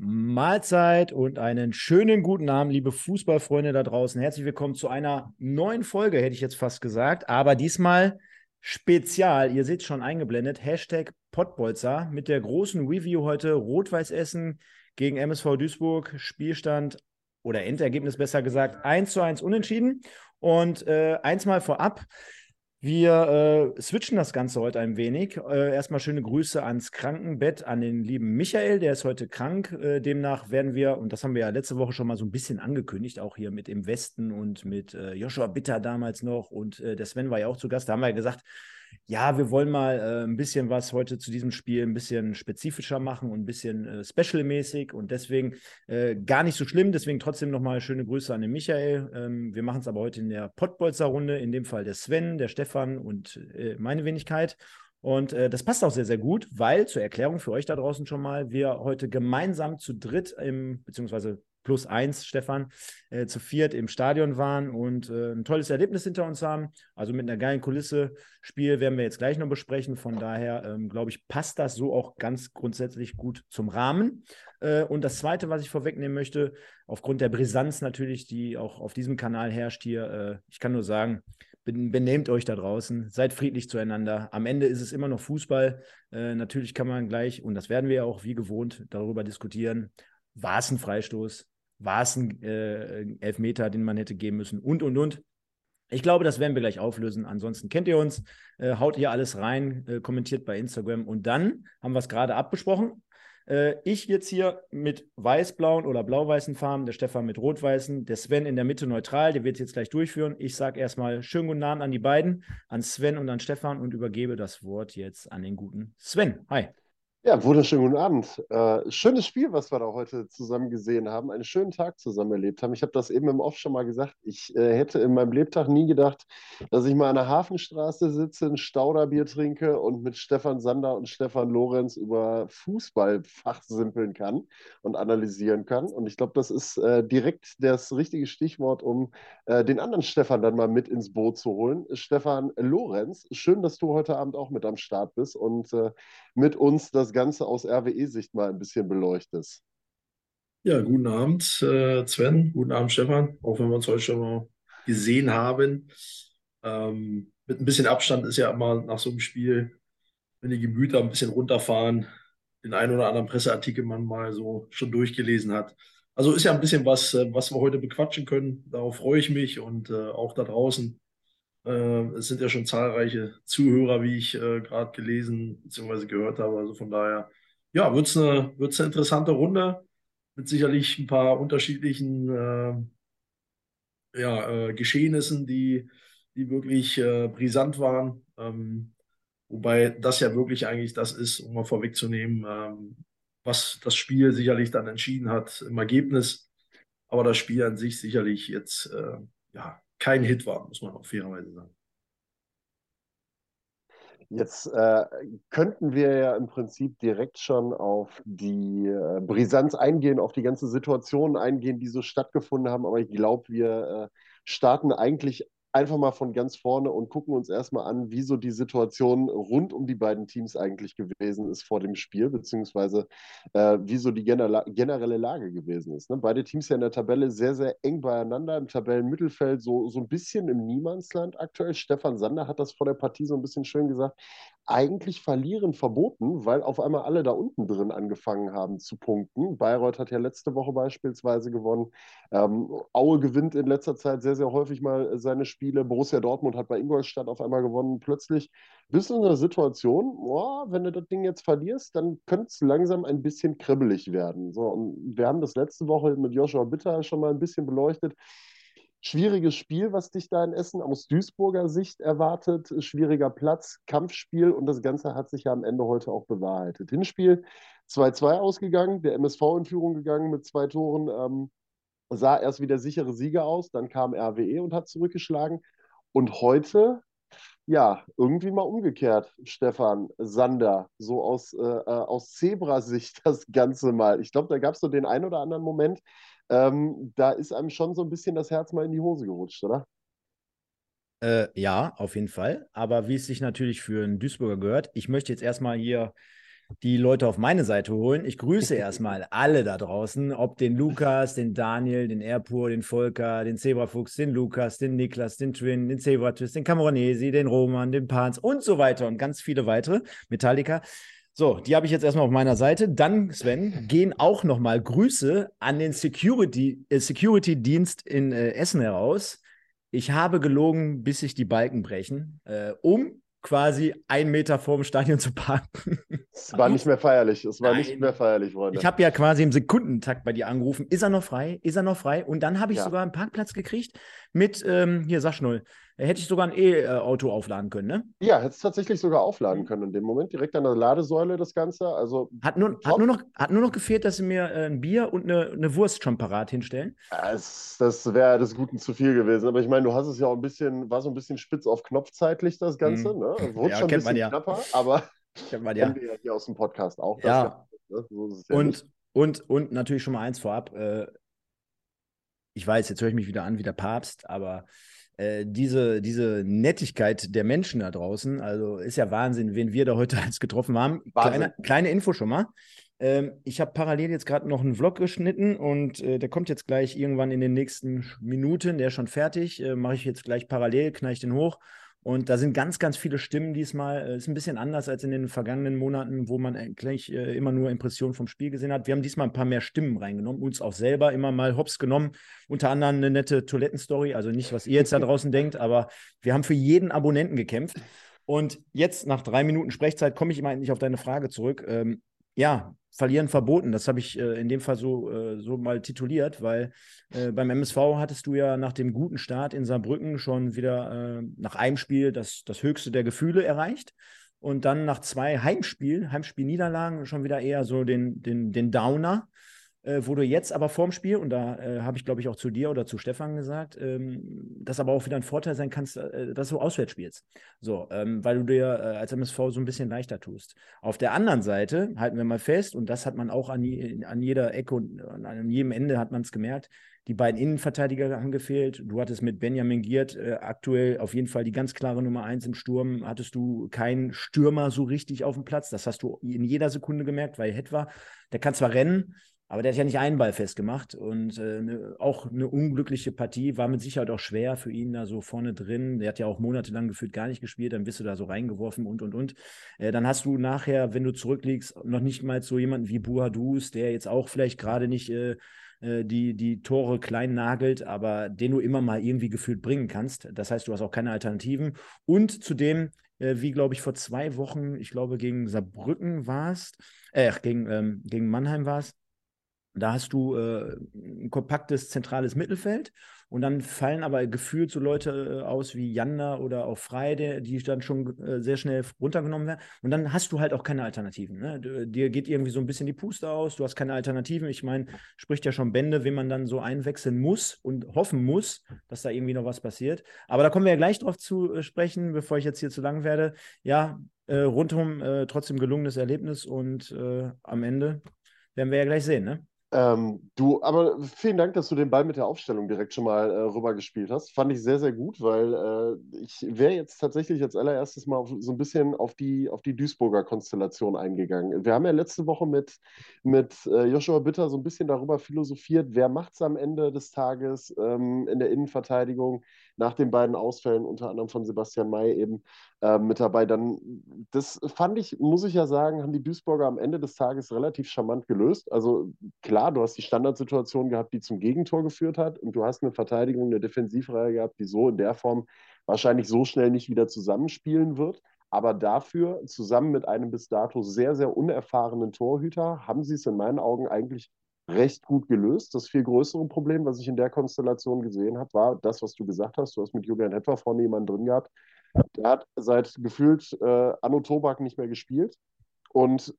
Mahlzeit und einen schönen guten Abend, liebe Fußballfreunde da draußen. Herzlich willkommen zu einer neuen Folge, hätte ich jetzt fast gesagt, aber diesmal spezial. Ihr seht schon eingeblendet, Hashtag Pottbolzer mit der großen Review heute Rot-Weiß Essen gegen MSV Duisburg. Spielstand oder Endergebnis besser gesagt 1 zu 1 unentschieden. Und äh, eins mal vorab, wir äh, switchen das Ganze heute ein wenig. Äh, erstmal schöne Grüße ans Krankenbett, an den lieben Michael, der ist heute krank. Äh, demnach werden wir, und das haben wir ja letzte Woche schon mal so ein bisschen angekündigt, auch hier mit im Westen und mit äh, Joshua Bitter damals noch und äh, der Sven war ja auch zu Gast. Da haben wir ja gesagt, ja, wir wollen mal äh, ein bisschen was heute zu diesem Spiel ein bisschen spezifischer machen und ein bisschen äh, special-mäßig und deswegen äh, gar nicht so schlimm. Deswegen trotzdem nochmal schöne Grüße an den Michael. Ähm, wir machen es aber heute in der Pottbolzer-Runde, in dem Fall der Sven, der Stefan und äh, meine Wenigkeit. Und äh, das passt auch sehr, sehr gut, weil zur Erklärung für euch da draußen schon mal, wir heute gemeinsam zu dritt im, beziehungsweise plus eins, Stefan, äh, zu viert im Stadion waren und äh, ein tolles Erlebnis hinter uns haben. Also mit einer geilen Kulisse. Spiel werden wir jetzt gleich noch besprechen. Von daher, ähm, glaube ich, passt das so auch ganz grundsätzlich gut zum Rahmen. Äh, und das Zweite, was ich vorwegnehmen möchte, aufgrund der Brisanz natürlich, die auch auf diesem Kanal herrscht hier, äh, ich kann nur sagen, benehmt euch da draußen, seid friedlich zueinander. Am Ende ist es immer noch Fußball. Äh, natürlich kann man gleich, und das werden wir ja auch wie gewohnt darüber diskutieren, war es ein Freistoß, war es ein äh, Elfmeter, den man hätte geben müssen und, und, und. Ich glaube, das werden wir gleich auflösen. Ansonsten kennt ihr uns, äh, haut hier alles rein, äh, kommentiert bei Instagram und dann haben wir es gerade abbesprochen. Äh, ich jetzt hier mit weiß-blauen oder blau-weißen Farben, der Stefan mit rot-weißen, der Sven in der Mitte neutral, der wird jetzt gleich durchführen. Ich sage erstmal schönen guten Abend an die beiden, an Sven und an Stefan und übergebe das Wort jetzt an den guten Sven. Hi. Ja, wunderschönen guten Abend. Äh, schönes Spiel, was wir da heute zusammen gesehen haben. Einen schönen Tag zusammen erlebt haben. Ich habe das eben im Off schon mal gesagt. Ich äh, hätte in meinem Lebtag nie gedacht, dass ich mal an der Hafenstraße sitze, ein Stauderbier trinke und mit Stefan Sander und Stefan Lorenz über Fußball fachsimpeln kann und analysieren kann. Und ich glaube, das ist äh, direkt das richtige Stichwort, um äh, den anderen Stefan dann mal mit ins Boot zu holen. Stefan Lorenz, schön, dass du heute Abend auch mit am Start bist und äh, mit uns das Ganze aus RWE-Sicht mal ein bisschen beleuchtest. Ja, guten Abend, äh, Sven. Guten Abend, Stefan. Auch wenn wir uns heute schon mal gesehen haben. Ähm, mit ein bisschen Abstand ist ja immer nach so einem Spiel, wenn die Gemüter ein bisschen runterfahren, den einen oder anderen Presseartikel man mal so schon durchgelesen hat. Also ist ja ein bisschen was, äh, was wir heute bequatschen können. Darauf freue ich mich und äh, auch da draußen äh, es sind ja schon zahlreiche Zuhörer, wie ich äh, gerade gelesen bzw. gehört habe. Also von daher, ja, wird es eine, wird's eine interessante Runde mit sicherlich ein paar unterschiedlichen äh, ja, Geschehnissen, die, die wirklich äh, brisant waren. Ähm, wobei das ja wirklich eigentlich das ist, um mal vorwegzunehmen, ähm, was das Spiel sicherlich dann entschieden hat im Ergebnis. Aber das Spiel an sich sicherlich jetzt äh, ja, kein Hit war, muss man auch fairerweise sagen. Jetzt äh, könnten wir ja im Prinzip direkt schon auf die äh, Brisanz eingehen, auf die ganze Situation eingehen, die so stattgefunden haben. Aber ich glaube, wir äh, starten eigentlich einfach mal von ganz vorne und gucken uns erstmal an, wie so die Situation rund um die beiden Teams eigentlich gewesen ist vor dem Spiel, beziehungsweise äh, wie so die generelle Lage gewesen ist. Ne? Beide Teams ja in der Tabelle sehr, sehr eng beieinander, im Tabellenmittelfeld so, so ein bisschen im Niemandsland aktuell. Stefan Sander hat das vor der Partie so ein bisschen schön gesagt eigentlich verlieren verboten, weil auf einmal alle da unten drin angefangen haben zu punkten. Bayreuth hat ja letzte Woche beispielsweise gewonnen. Ähm, Aue gewinnt in letzter Zeit sehr, sehr häufig mal seine Spiele. Borussia Dortmund hat bei Ingolstadt auf einmal gewonnen. Plötzlich bist du in einer Situation, oh, wenn du das Ding jetzt verlierst, dann könnte es langsam ein bisschen kribbelig werden. So, und wir haben das letzte Woche mit Joshua Bitter schon mal ein bisschen beleuchtet schwieriges Spiel, was dich da in Essen aus Duisburger Sicht erwartet. Schwieriger Platz, Kampfspiel und das Ganze hat sich ja am Ende heute auch bewahrheitet. Hinspiel 2-2 ausgegangen, der MSV in Führung gegangen mit zwei Toren. Ähm, sah erst wie der sichere Sieger aus, dann kam RWE und hat zurückgeschlagen. Und heute, ja, irgendwie mal umgekehrt, Stefan Sander, so aus, äh, äh aus Zebra-Sicht das Ganze mal. Ich glaube, da gab es so den einen oder anderen Moment, ähm, da ist einem schon so ein bisschen das Herz mal in die Hose gerutscht, oder? Äh, ja, auf jeden Fall. Aber wie es sich natürlich für einen Duisburger gehört, ich möchte jetzt erstmal hier die Leute auf meine Seite holen. Ich grüße erstmal alle da draußen, ob den Lukas, den Daniel, den Erpur, den Volker, den Zebrafuchs, den Lukas, den Niklas, den Twin, den Zebratwist, den Camoranesi, den Roman, den Pans und so weiter und ganz viele weitere. Metallica. So, die habe ich jetzt erstmal auf meiner Seite. Dann, Sven, gehen auch nochmal Grüße an den Security, äh, Security-Dienst in äh, Essen heraus. Ich habe gelogen, bis sich die Balken brechen, äh, um quasi einen Meter vor dem Stadion zu parken. Es war nicht mehr feierlich. Es war Nein. nicht mehr feierlich, Freunde. Ich habe ja quasi im Sekundentakt bei dir angerufen. Ist er noch frei? Ist er noch frei? Und dann habe ich ja. sogar einen Parkplatz gekriegt mit, ähm, hier, sag schnell, hätte ich sogar ein E-Auto aufladen können, ne? Ja, hätte es tatsächlich sogar aufladen können in dem Moment, direkt an der Ladesäule das Ganze. Also hat nur, hat nur, noch, hat nur noch gefehlt, dass sie mir äh, ein Bier und eine, eine Wurst schon parat hinstellen. Das, das wäre des Guten zu viel gewesen. Aber ich meine, du hast es ja auch ein bisschen, war so ein bisschen spitz auf Knopf zeitlich, das Ganze. Mhm. Ne? Wurde ja, schon ein bisschen ja. knapper, aber kennt man ja. wir ja hier aus dem Podcast auch. Ja. Das, ne? so ja und, und, und natürlich schon mal eins vorab. Äh, ich weiß, jetzt höre ich mich wieder an wie der Papst, aber äh, diese, diese Nettigkeit der Menschen da draußen, also ist ja Wahnsinn, wen wir da heute als getroffen haben. Kleine, kleine Info schon mal. Ähm, ich habe parallel jetzt gerade noch einen Vlog geschnitten und äh, der kommt jetzt gleich irgendwann in den nächsten Minuten. Der ist schon fertig. Äh, Mache ich jetzt gleich parallel, knall ich den hoch und da sind ganz, ganz viele Stimmen diesmal. Äh, ist ein bisschen anders als in den vergangenen Monaten, wo man eigentlich äh, immer nur Impressionen vom Spiel gesehen hat. Wir haben diesmal ein paar mehr Stimmen reingenommen, uns auch selber immer mal hops genommen. Unter anderem eine nette Toilettenstory. Also nicht, was ihr jetzt da draußen denkt, aber wir haben für jeden Abonnenten gekämpft. Und jetzt, nach drei Minuten Sprechzeit, komme ich immer endlich auf deine Frage zurück. Ähm, ja, verlieren verboten. Das habe ich äh, in dem Fall so, äh, so mal tituliert, weil äh, beim MSV hattest du ja nach dem guten Start in Saarbrücken schon wieder äh, nach einem Spiel das, das höchste der Gefühle erreicht. Und dann nach zwei Heimspiel, Heimspielniederlagen schon wieder eher so den, den, den Downer äh, wo du jetzt aber vorm Spiel, und da äh, habe ich, glaube ich, auch zu dir oder zu Stefan gesagt, ähm, das aber auch wieder ein Vorteil sein kannst, äh, dass du auswärts spielst. So, ähm, weil du dir äh, als MSV so ein bisschen leichter tust. Auf der anderen Seite halten wir mal fest, und das hat man auch an, an jeder Ecke und an jedem Ende hat man es gemerkt, die beiden Innenverteidiger haben gefehlt. Du hattest mit Benjamin Giert äh, aktuell auf jeden Fall die ganz klare Nummer eins im Sturm. Hattest du keinen Stürmer so richtig auf dem Platz. Das hast du in jeder Sekunde gemerkt, weil Het war. Der kann zwar rennen, aber der hat ja nicht einen Ball festgemacht und äh, ne, auch eine unglückliche Partie war mit Sicherheit auch schwer für ihn da so vorne drin. Der hat ja auch monatelang gefühlt gar nicht gespielt, dann bist du da so reingeworfen und und und. Äh, dann hast du nachher, wenn du zurückliegst, noch nicht mal so jemanden wie Buhadus, der jetzt auch vielleicht gerade nicht äh, äh, die, die Tore klein nagelt, aber den du immer mal irgendwie gefühlt bringen kannst. Das heißt, du hast auch keine Alternativen. Und zudem, äh, wie glaube ich vor zwei Wochen, ich glaube gegen Saarbrücken war es, äh, gegen, ähm, gegen Mannheim war es, da hast du äh, ein kompaktes zentrales Mittelfeld und dann fallen aber gefühlt so Leute äh, aus wie Janda oder auch Freide, die dann schon äh, sehr schnell runtergenommen werden. Und dann hast du halt auch keine Alternativen. Ne? Dir geht irgendwie so ein bisschen die Puste aus, du hast keine Alternativen. Ich meine, spricht ja schon Bände, wenn man dann so einwechseln muss und hoffen muss, dass da irgendwie noch was passiert. Aber da kommen wir ja gleich drauf zu äh, sprechen, bevor ich jetzt hier zu lang werde. Ja, äh, rundum äh, trotzdem gelungenes Erlebnis und am Ende werden wir ja gleich sehen, ne? Ähm, du, aber vielen Dank, dass du den Ball mit der Aufstellung direkt schon mal äh, rübergespielt hast. Fand ich sehr, sehr gut, weil äh, ich wäre jetzt tatsächlich als allererstes mal auf, so ein bisschen auf die, auf die Duisburger Konstellation eingegangen. Wir haben ja letzte Woche mit, mit äh, Joshua Bitter so ein bisschen darüber philosophiert, wer macht es am Ende des Tages ähm, in der Innenverteidigung nach den beiden Ausfällen, unter anderem von Sebastian May eben äh, mit dabei. Dann, das fand ich, muss ich ja sagen, haben die Duisburger am Ende des Tages relativ charmant gelöst. Also klar, du hast die Standardsituation gehabt, die zum Gegentor geführt hat und du hast eine Verteidigung, eine Defensivreihe gehabt, die so in der Form wahrscheinlich so schnell nicht wieder zusammenspielen wird. Aber dafür, zusammen mit einem bis dato sehr, sehr unerfahrenen Torhüter, haben sie es in meinen Augen eigentlich recht gut gelöst. Das viel größere Problem, was ich in der Konstellation gesehen habe, war das, was du gesagt hast. Du hast mit Julian Hetwer vorne jemanden drin gehabt. Der hat seit gefühlt äh, Anno Tobak nicht mehr gespielt. Und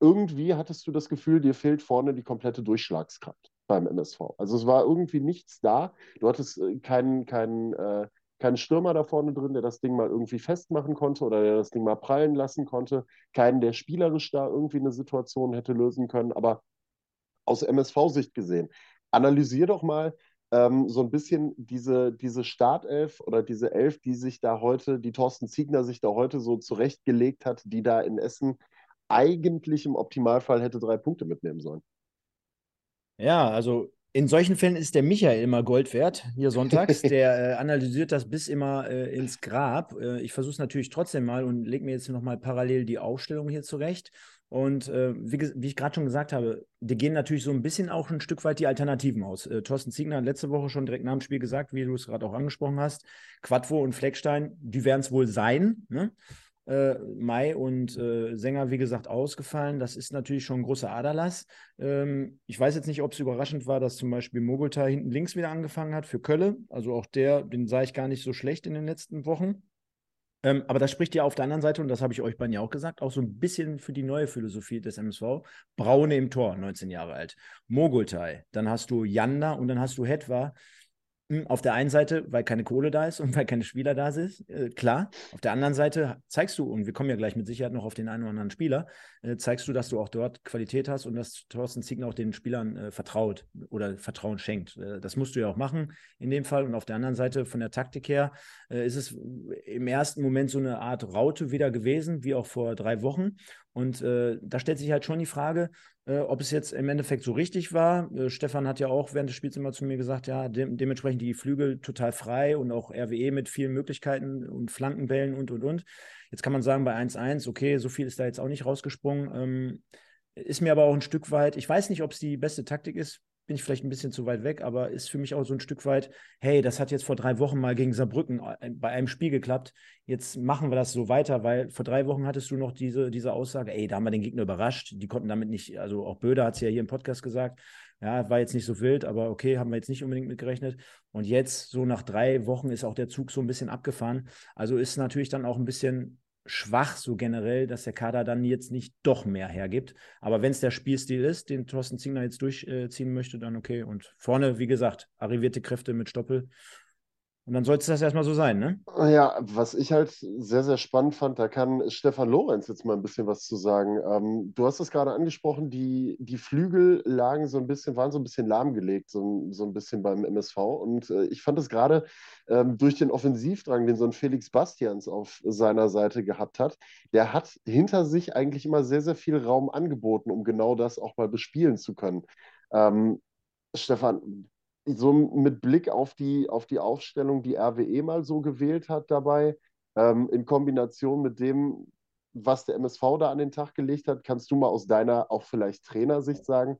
irgendwie hattest du das Gefühl, dir fehlt vorne die komplette Durchschlagskraft beim MSV. Also es war irgendwie nichts da. Du hattest äh, keinen, keinen, äh, keinen Stürmer da vorne drin, der das Ding mal irgendwie festmachen konnte oder der das Ding mal prallen lassen konnte. Keinen, der spielerisch da irgendwie eine Situation hätte lösen können. Aber aus MSV-Sicht gesehen, analysier doch mal ähm, so ein bisschen diese, diese Startelf oder diese Elf, die sich da heute, die Thorsten Ziegner sich da heute so zurechtgelegt hat, die da in Essen eigentlich im Optimalfall hätte drei Punkte mitnehmen sollen. Ja, also in solchen Fällen ist der Michael immer Gold wert, hier sonntags. der äh, analysiert das bis immer äh, ins Grab. Äh, ich versuche es natürlich trotzdem mal und lege mir jetzt nochmal parallel die Aufstellung hier zurecht. Und äh, wie, wie, ich gerade schon gesagt habe, die gehen natürlich so ein bisschen auch ein Stück weit die Alternativen aus. Äh, Thorsten Ziegner hat letzte Woche schon direkt nach dem Spiel gesagt, wie du es gerade auch angesprochen hast, Quadvo und Fleckstein, die werden es wohl sein. Ne? Äh, Mai und äh, Sänger, wie gesagt, ausgefallen. Das ist natürlich schon ein großer Aderlass. Ähm, ich weiß jetzt nicht, ob es überraschend war, dass zum Beispiel Mogultai hinten links wieder angefangen hat für Kölle. Also auch der, den sah ich gar nicht so schlecht in den letzten Wochen. Ähm, aber das spricht ja auf der anderen Seite, und das habe ich euch beiden ja auch gesagt, auch so ein bisschen für die neue Philosophie des MSV. Braune im Tor, 19 Jahre alt. Mogultai, dann hast du Janda und dann hast du Hetwa. Hm, auf der einen Seite, weil keine Kohle da ist und weil keine Spieler da sind, äh, klar. Auf der anderen Seite zeigst du, und wir kommen ja gleich mit Sicherheit noch auf den einen oder anderen Spieler, äh, zeigst du, dass du auch dort Qualität hast und dass Thorsten Ziegner auch den Spielern äh, vertraut oder Vertrauen schenkt. Äh, das musst du ja auch machen in dem Fall. Und auf der anderen Seite, von der Taktik her, äh, ist es im ersten Moment so eine Art Raute wieder gewesen, wie auch vor drei Wochen. Und äh, da stellt sich halt schon die Frage, äh, ob es jetzt im Endeffekt so richtig war. Äh, Stefan hat ja auch während des Spiels immer zu mir gesagt, ja, de dementsprechend die Flügel total frei und auch RWE mit vielen Möglichkeiten und Flankenbällen und, und, und. Jetzt kann man sagen, bei 1-1, okay, so viel ist da jetzt auch nicht rausgesprungen. Ähm, ist mir aber auch ein Stück weit, ich weiß nicht, ob es die beste Taktik ist, bin ich vielleicht ein bisschen zu weit weg, aber ist für mich auch so ein Stück weit, hey, das hat jetzt vor drei Wochen mal gegen Saarbrücken äh, bei einem Spiel geklappt. Jetzt machen wir das so weiter, weil vor drei Wochen hattest du noch diese, diese Aussage, ey, da haben wir den Gegner überrascht. Die konnten damit nicht, also auch Böder hat es ja hier im Podcast gesagt, ja, war jetzt nicht so wild, aber okay, haben wir jetzt nicht unbedingt mitgerechnet. Und jetzt, so nach drei Wochen, ist auch der Zug so ein bisschen abgefahren. Also ist natürlich dann auch ein bisschen schwach, so generell, dass der Kader dann jetzt nicht doch mehr hergibt. Aber wenn es der Spielstil ist, den Thorsten Zingler jetzt durchziehen möchte, dann okay. Und vorne, wie gesagt, arrivierte Kräfte mit Stoppel. Und dann sollte es das erstmal so sein, ne? Ja, was ich halt sehr, sehr spannend fand, da kann Stefan Lorenz jetzt mal ein bisschen was zu sagen. Ähm, du hast es gerade angesprochen, die, die Flügel lagen so ein bisschen, waren so ein bisschen lahmgelegt, so, so ein bisschen beim MSV. Und äh, ich fand es gerade ähm, durch den Offensivdrang, den so ein Felix Bastians auf seiner Seite gehabt hat, der hat hinter sich eigentlich immer sehr, sehr viel Raum angeboten, um genau das auch mal bespielen zu können. Ähm, Stefan, so mit Blick auf die, auf die Aufstellung, die RWE mal so gewählt hat dabei, ähm, in Kombination mit dem, was der MSV da an den Tag gelegt hat, kannst du mal aus deiner auch vielleicht Trainersicht sagen,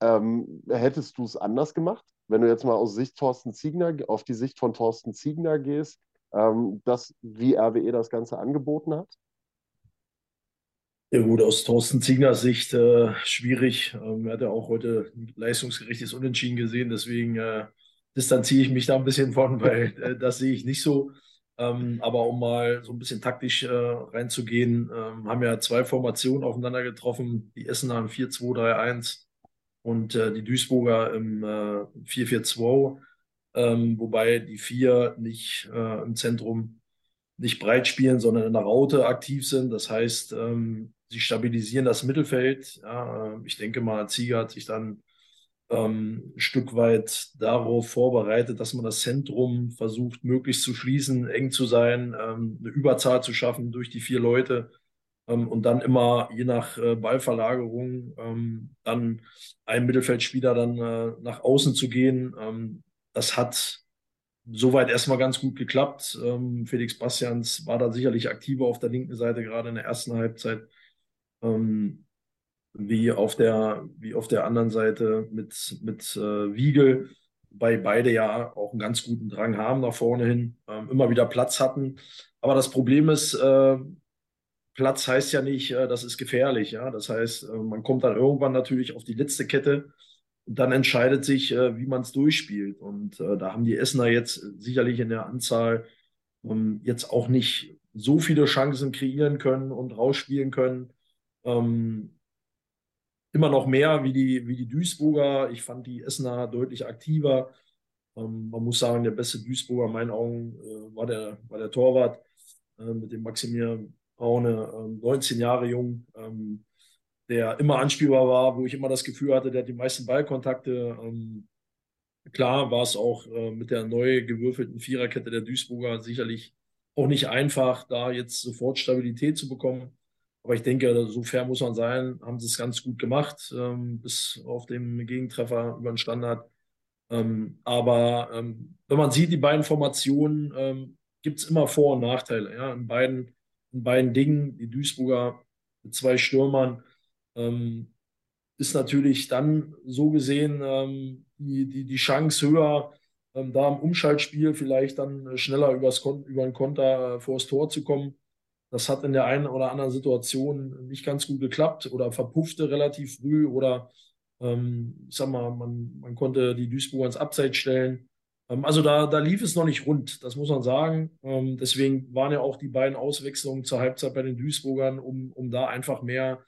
ähm, hättest du es anders gemacht? Wenn du jetzt mal aus Sicht Thorsten Ziegner, auf die Sicht von Thorsten Ziegner gehst, ähm, das, wie RWE das Ganze angeboten hat? Ja gut, aus Thorsten Ziegners Sicht äh, schwierig. Ähm, er hat ja auch heute ein leistungsgerechtes Unentschieden gesehen, deswegen äh, distanziere ich mich da ein bisschen von, weil äh, das sehe ich nicht so. Ähm, aber um mal so ein bisschen taktisch äh, reinzugehen, ähm, haben ja zwei Formationen aufeinander getroffen. Die Essener im 4-2-3-1 und äh, die Duisburger im 4-4-2, äh, ähm, wobei die vier nicht im Zentrum nicht breit spielen, sondern in der Raute aktiv sind. Das heißt, ähm, sie stabilisieren das Mittelfeld. Ja, ich denke mal, Zieger hat sich dann ähm, ein Stück weit darauf vorbereitet, dass man das Zentrum versucht, möglichst zu schließen, eng zu sein, ähm, eine Überzahl zu schaffen durch die vier Leute ähm, und dann immer je nach äh, Ballverlagerung ähm, dann ein Mittelfeldspieler dann äh, nach außen zu gehen. Ähm, das hat soweit erstmal ganz gut geklappt. Ähm, Felix Bastians war da sicherlich aktiver auf der linken Seite, gerade in der ersten Halbzeit, ähm, wie, auf der, wie auf der anderen Seite mit, mit äh, Wiegel, wobei beide ja auch einen ganz guten Drang haben nach vorne hin, ähm, immer wieder Platz hatten. Aber das Problem ist, äh, Platz heißt ja nicht, äh, das ist gefährlich. Ja? Das heißt, äh, man kommt dann irgendwann natürlich auf die letzte Kette und dann entscheidet sich, äh, wie man es durchspielt. Und äh, da haben die Essener jetzt sicherlich in der Anzahl ähm, jetzt auch nicht so viele Chancen kreieren können und rausspielen können. Ähm, immer noch mehr wie die, wie die Duisburger. Ich fand die Essener deutlich aktiver. Ähm, man muss sagen, der beste Duisburger in meinen Augen äh, war, der, war der Torwart äh, mit dem Maximilian Braune, 19 Jahre jung. Ähm, der immer anspielbar war, wo ich immer das Gefühl hatte, der hat die meisten Ballkontakte. Ähm, klar war es auch äh, mit der neu gewürfelten Viererkette der Duisburger sicherlich auch nicht einfach, da jetzt sofort Stabilität zu bekommen. Aber ich denke, so fair muss man sein, haben sie es ganz gut gemacht, ähm, bis auf den Gegentreffer über den Standard. Ähm, aber ähm, wenn man sieht, die beiden Formationen, ähm, gibt es immer Vor- und Nachteile. Ja? In, beiden, in beiden Dingen, die Duisburger mit zwei Stürmern, ähm, ist natürlich dann so gesehen ähm, die, die, die Chance höher, ähm, da im Umschaltspiel vielleicht dann schneller übers Kon über den Konter äh, vor das Tor zu kommen. Das hat in der einen oder anderen Situation nicht ganz gut geklappt oder verpuffte relativ früh oder ähm, ich sag mal, man, man konnte die Duisburger ins Abseits stellen. Ähm, also da, da lief es noch nicht rund, das muss man sagen. Ähm, deswegen waren ja auch die beiden Auswechslungen zur Halbzeit bei den Duisburgern, um, um da einfach mehr,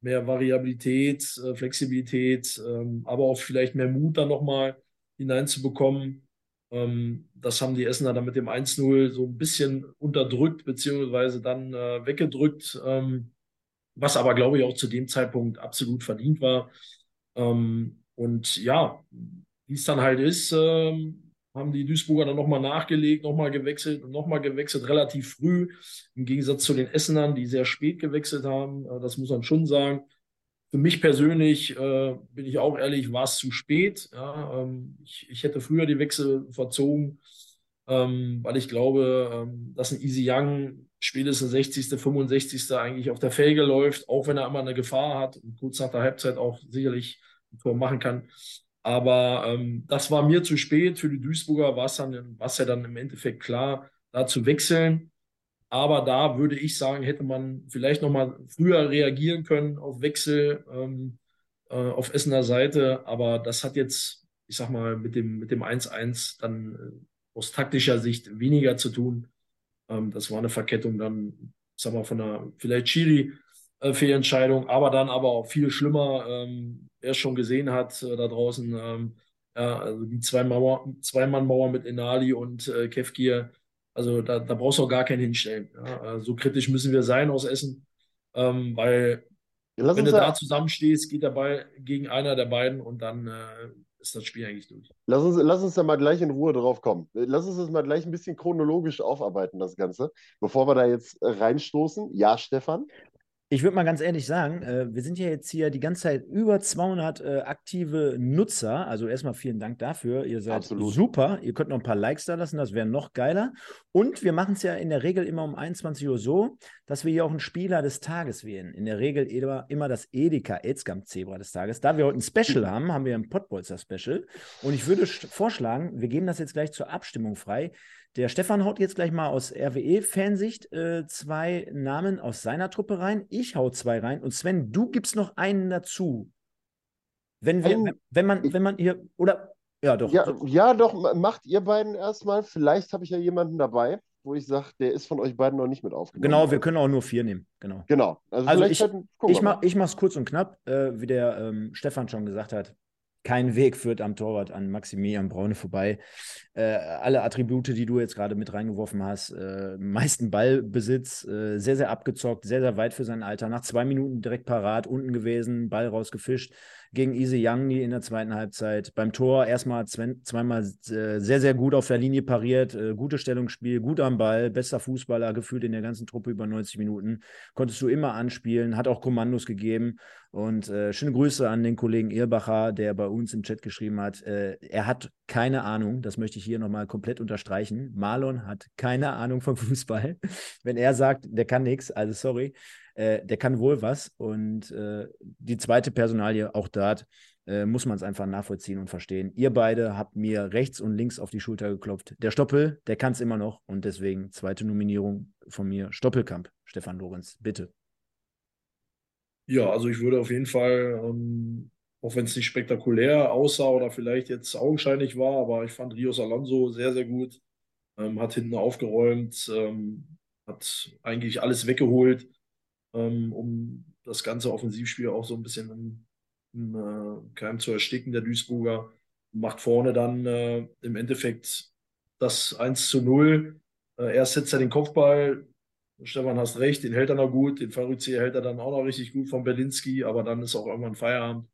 mehr Variabilität, äh, Flexibilität, ähm, aber auch vielleicht mehr Mut dann nochmal hineinzubekommen. Ähm, das haben die Essener dann mit dem 1-0 so ein bisschen unterdrückt, beziehungsweise dann äh, weggedrückt, ähm, was aber, glaube ich, auch zu dem Zeitpunkt absolut verdient war. Ähm, und ja, wie es dann halt ist, ähm, haben die Duisburger dann nochmal nachgelegt, nochmal gewechselt und nochmal gewechselt, relativ früh, im Gegensatz zu den Essenern, die sehr spät gewechselt haben. Äh, das muss man schon sagen. Für mich persönlich, äh, bin ich auch ehrlich, war es zu spät. Ja, ähm, ich, ich, hätte früher die Wechsel verzogen, ähm, weil ich glaube, ähm, dass ein Easy Young spätestens 60., 65. eigentlich auf der Felge läuft, auch wenn er immer eine Gefahr hat und kurz nach der Halbzeit auch sicherlich ein Tor machen kann. Aber ähm, das war mir zu spät. Für die Duisburger war es dann, ja dann im Endeffekt klar, da zu wechseln. Aber da würde ich sagen, hätte man vielleicht noch mal früher reagieren können auf Wechsel ähm, äh, auf Essener Seite. Aber das hat jetzt, ich sag mal, mit dem mit dem 1-1 dann äh, aus taktischer Sicht weniger zu tun. Ähm, das war eine Verkettung dann, sag mal, von einer vielleicht Chiri äh, Fehlentscheidung, aber dann aber auch viel schlimmer. Ähm, es schon gesehen hat äh, da draußen, ähm, ja, also die Zwei-Mann-Mauer mit Enali und äh, Kefkir also da, da brauchst du auch gar keinen hinstellen. Ja? So kritisch müssen wir sein aus Essen, ähm, weil ja, wenn du da zusammenstehst, geht der Ball gegen einer der beiden und dann äh, ist das Spiel eigentlich durch. Lass uns, lass uns da mal gleich in Ruhe drauf kommen. Lass uns das mal gleich ein bisschen chronologisch aufarbeiten, das Ganze, bevor wir da jetzt reinstoßen. Ja, Stefan? Ich würde mal ganz ehrlich sagen, äh, wir sind ja jetzt hier die ganze Zeit über 200 äh, aktive Nutzer. Also erstmal vielen Dank dafür. Ihr seid Absolut. super. Ihr könnt noch ein paar Likes da lassen, das wäre noch geiler. Und wir machen es ja in der Regel immer um 21 Uhr so, dass wir hier auch einen Spieler des Tages wählen. In der Regel immer, immer das Edeka Aidskamp Zebra des Tages. Da wir heute ein Special mhm. haben, haben wir ein Pottbolzer Special. Und ich würde vorschlagen, wir geben das jetzt gleich zur Abstimmung frei. Der Stefan haut jetzt gleich mal aus RWE-Fansicht äh, zwei Namen aus seiner Truppe rein. Ich hau zwei rein. Und Sven, du gibst noch einen dazu. Wenn wir, um, wenn man, wenn man hier, oder ja, doch. Ja, ja, doch, macht ihr beiden erstmal. Vielleicht habe ich ja jemanden dabei, wo ich sage, der ist von euch beiden noch nicht mit aufgenommen. Genau, wir können auch nur vier nehmen. Genau. Genau. Also, also ich, halt, ich, mach, ich mache es kurz und knapp, äh, wie der ähm, Stefan schon gesagt hat kein Weg führt am Torwart an Maximilian Braune vorbei. Äh, alle Attribute, die du jetzt gerade mit reingeworfen hast, äh, meisten Ballbesitz, äh, sehr, sehr abgezockt, sehr, sehr weit für sein Alter. Nach zwei Minuten direkt parat, unten gewesen, Ball rausgefischt gegen Easy Young in der zweiten Halbzeit. Beim Tor erstmal zweimal äh, sehr, sehr gut auf der Linie pariert, äh, gute Stellungsspiel, gut am Ball, bester Fußballer gefühlt in der ganzen Truppe über 90 Minuten. Konntest du immer anspielen, hat auch Kommandos gegeben und äh, schöne Grüße an den Kollegen Irbacher, der bei uns im Chat geschrieben hat. Äh, er hat keine Ahnung, das möchte ich hier nochmal komplett unterstreichen. Marlon hat keine Ahnung vom Fußball. Wenn er sagt, der kann nichts, also sorry, äh, der kann wohl was. Und äh, die zweite Personalie, auch dort, äh, muss man es einfach nachvollziehen und verstehen. Ihr beide habt mir rechts und links auf die Schulter geklopft. Der Stoppel, der kann es immer noch und deswegen zweite Nominierung von mir, Stoppelkamp, Stefan Lorenz, bitte. Ja, also ich würde auf jeden Fall, ähm, auch wenn es nicht spektakulär aussah oder vielleicht jetzt augenscheinlich war, aber ich fand Rios Alonso sehr, sehr gut. Ähm, hat hinten aufgeräumt, ähm, hat eigentlich alles weggeholt, ähm, um das ganze Offensivspiel auch so ein bisschen im, im äh, Keim zu ersticken, der Duisburger. Macht vorne dann äh, im Endeffekt das 1 zu 0. Äh, erst setzt er den Kopfball, Stefan, hast recht, den hält er noch gut, den Fallrückzieher hält er dann auch noch richtig gut von Berlinski, aber dann ist auch irgendwann Feierabend.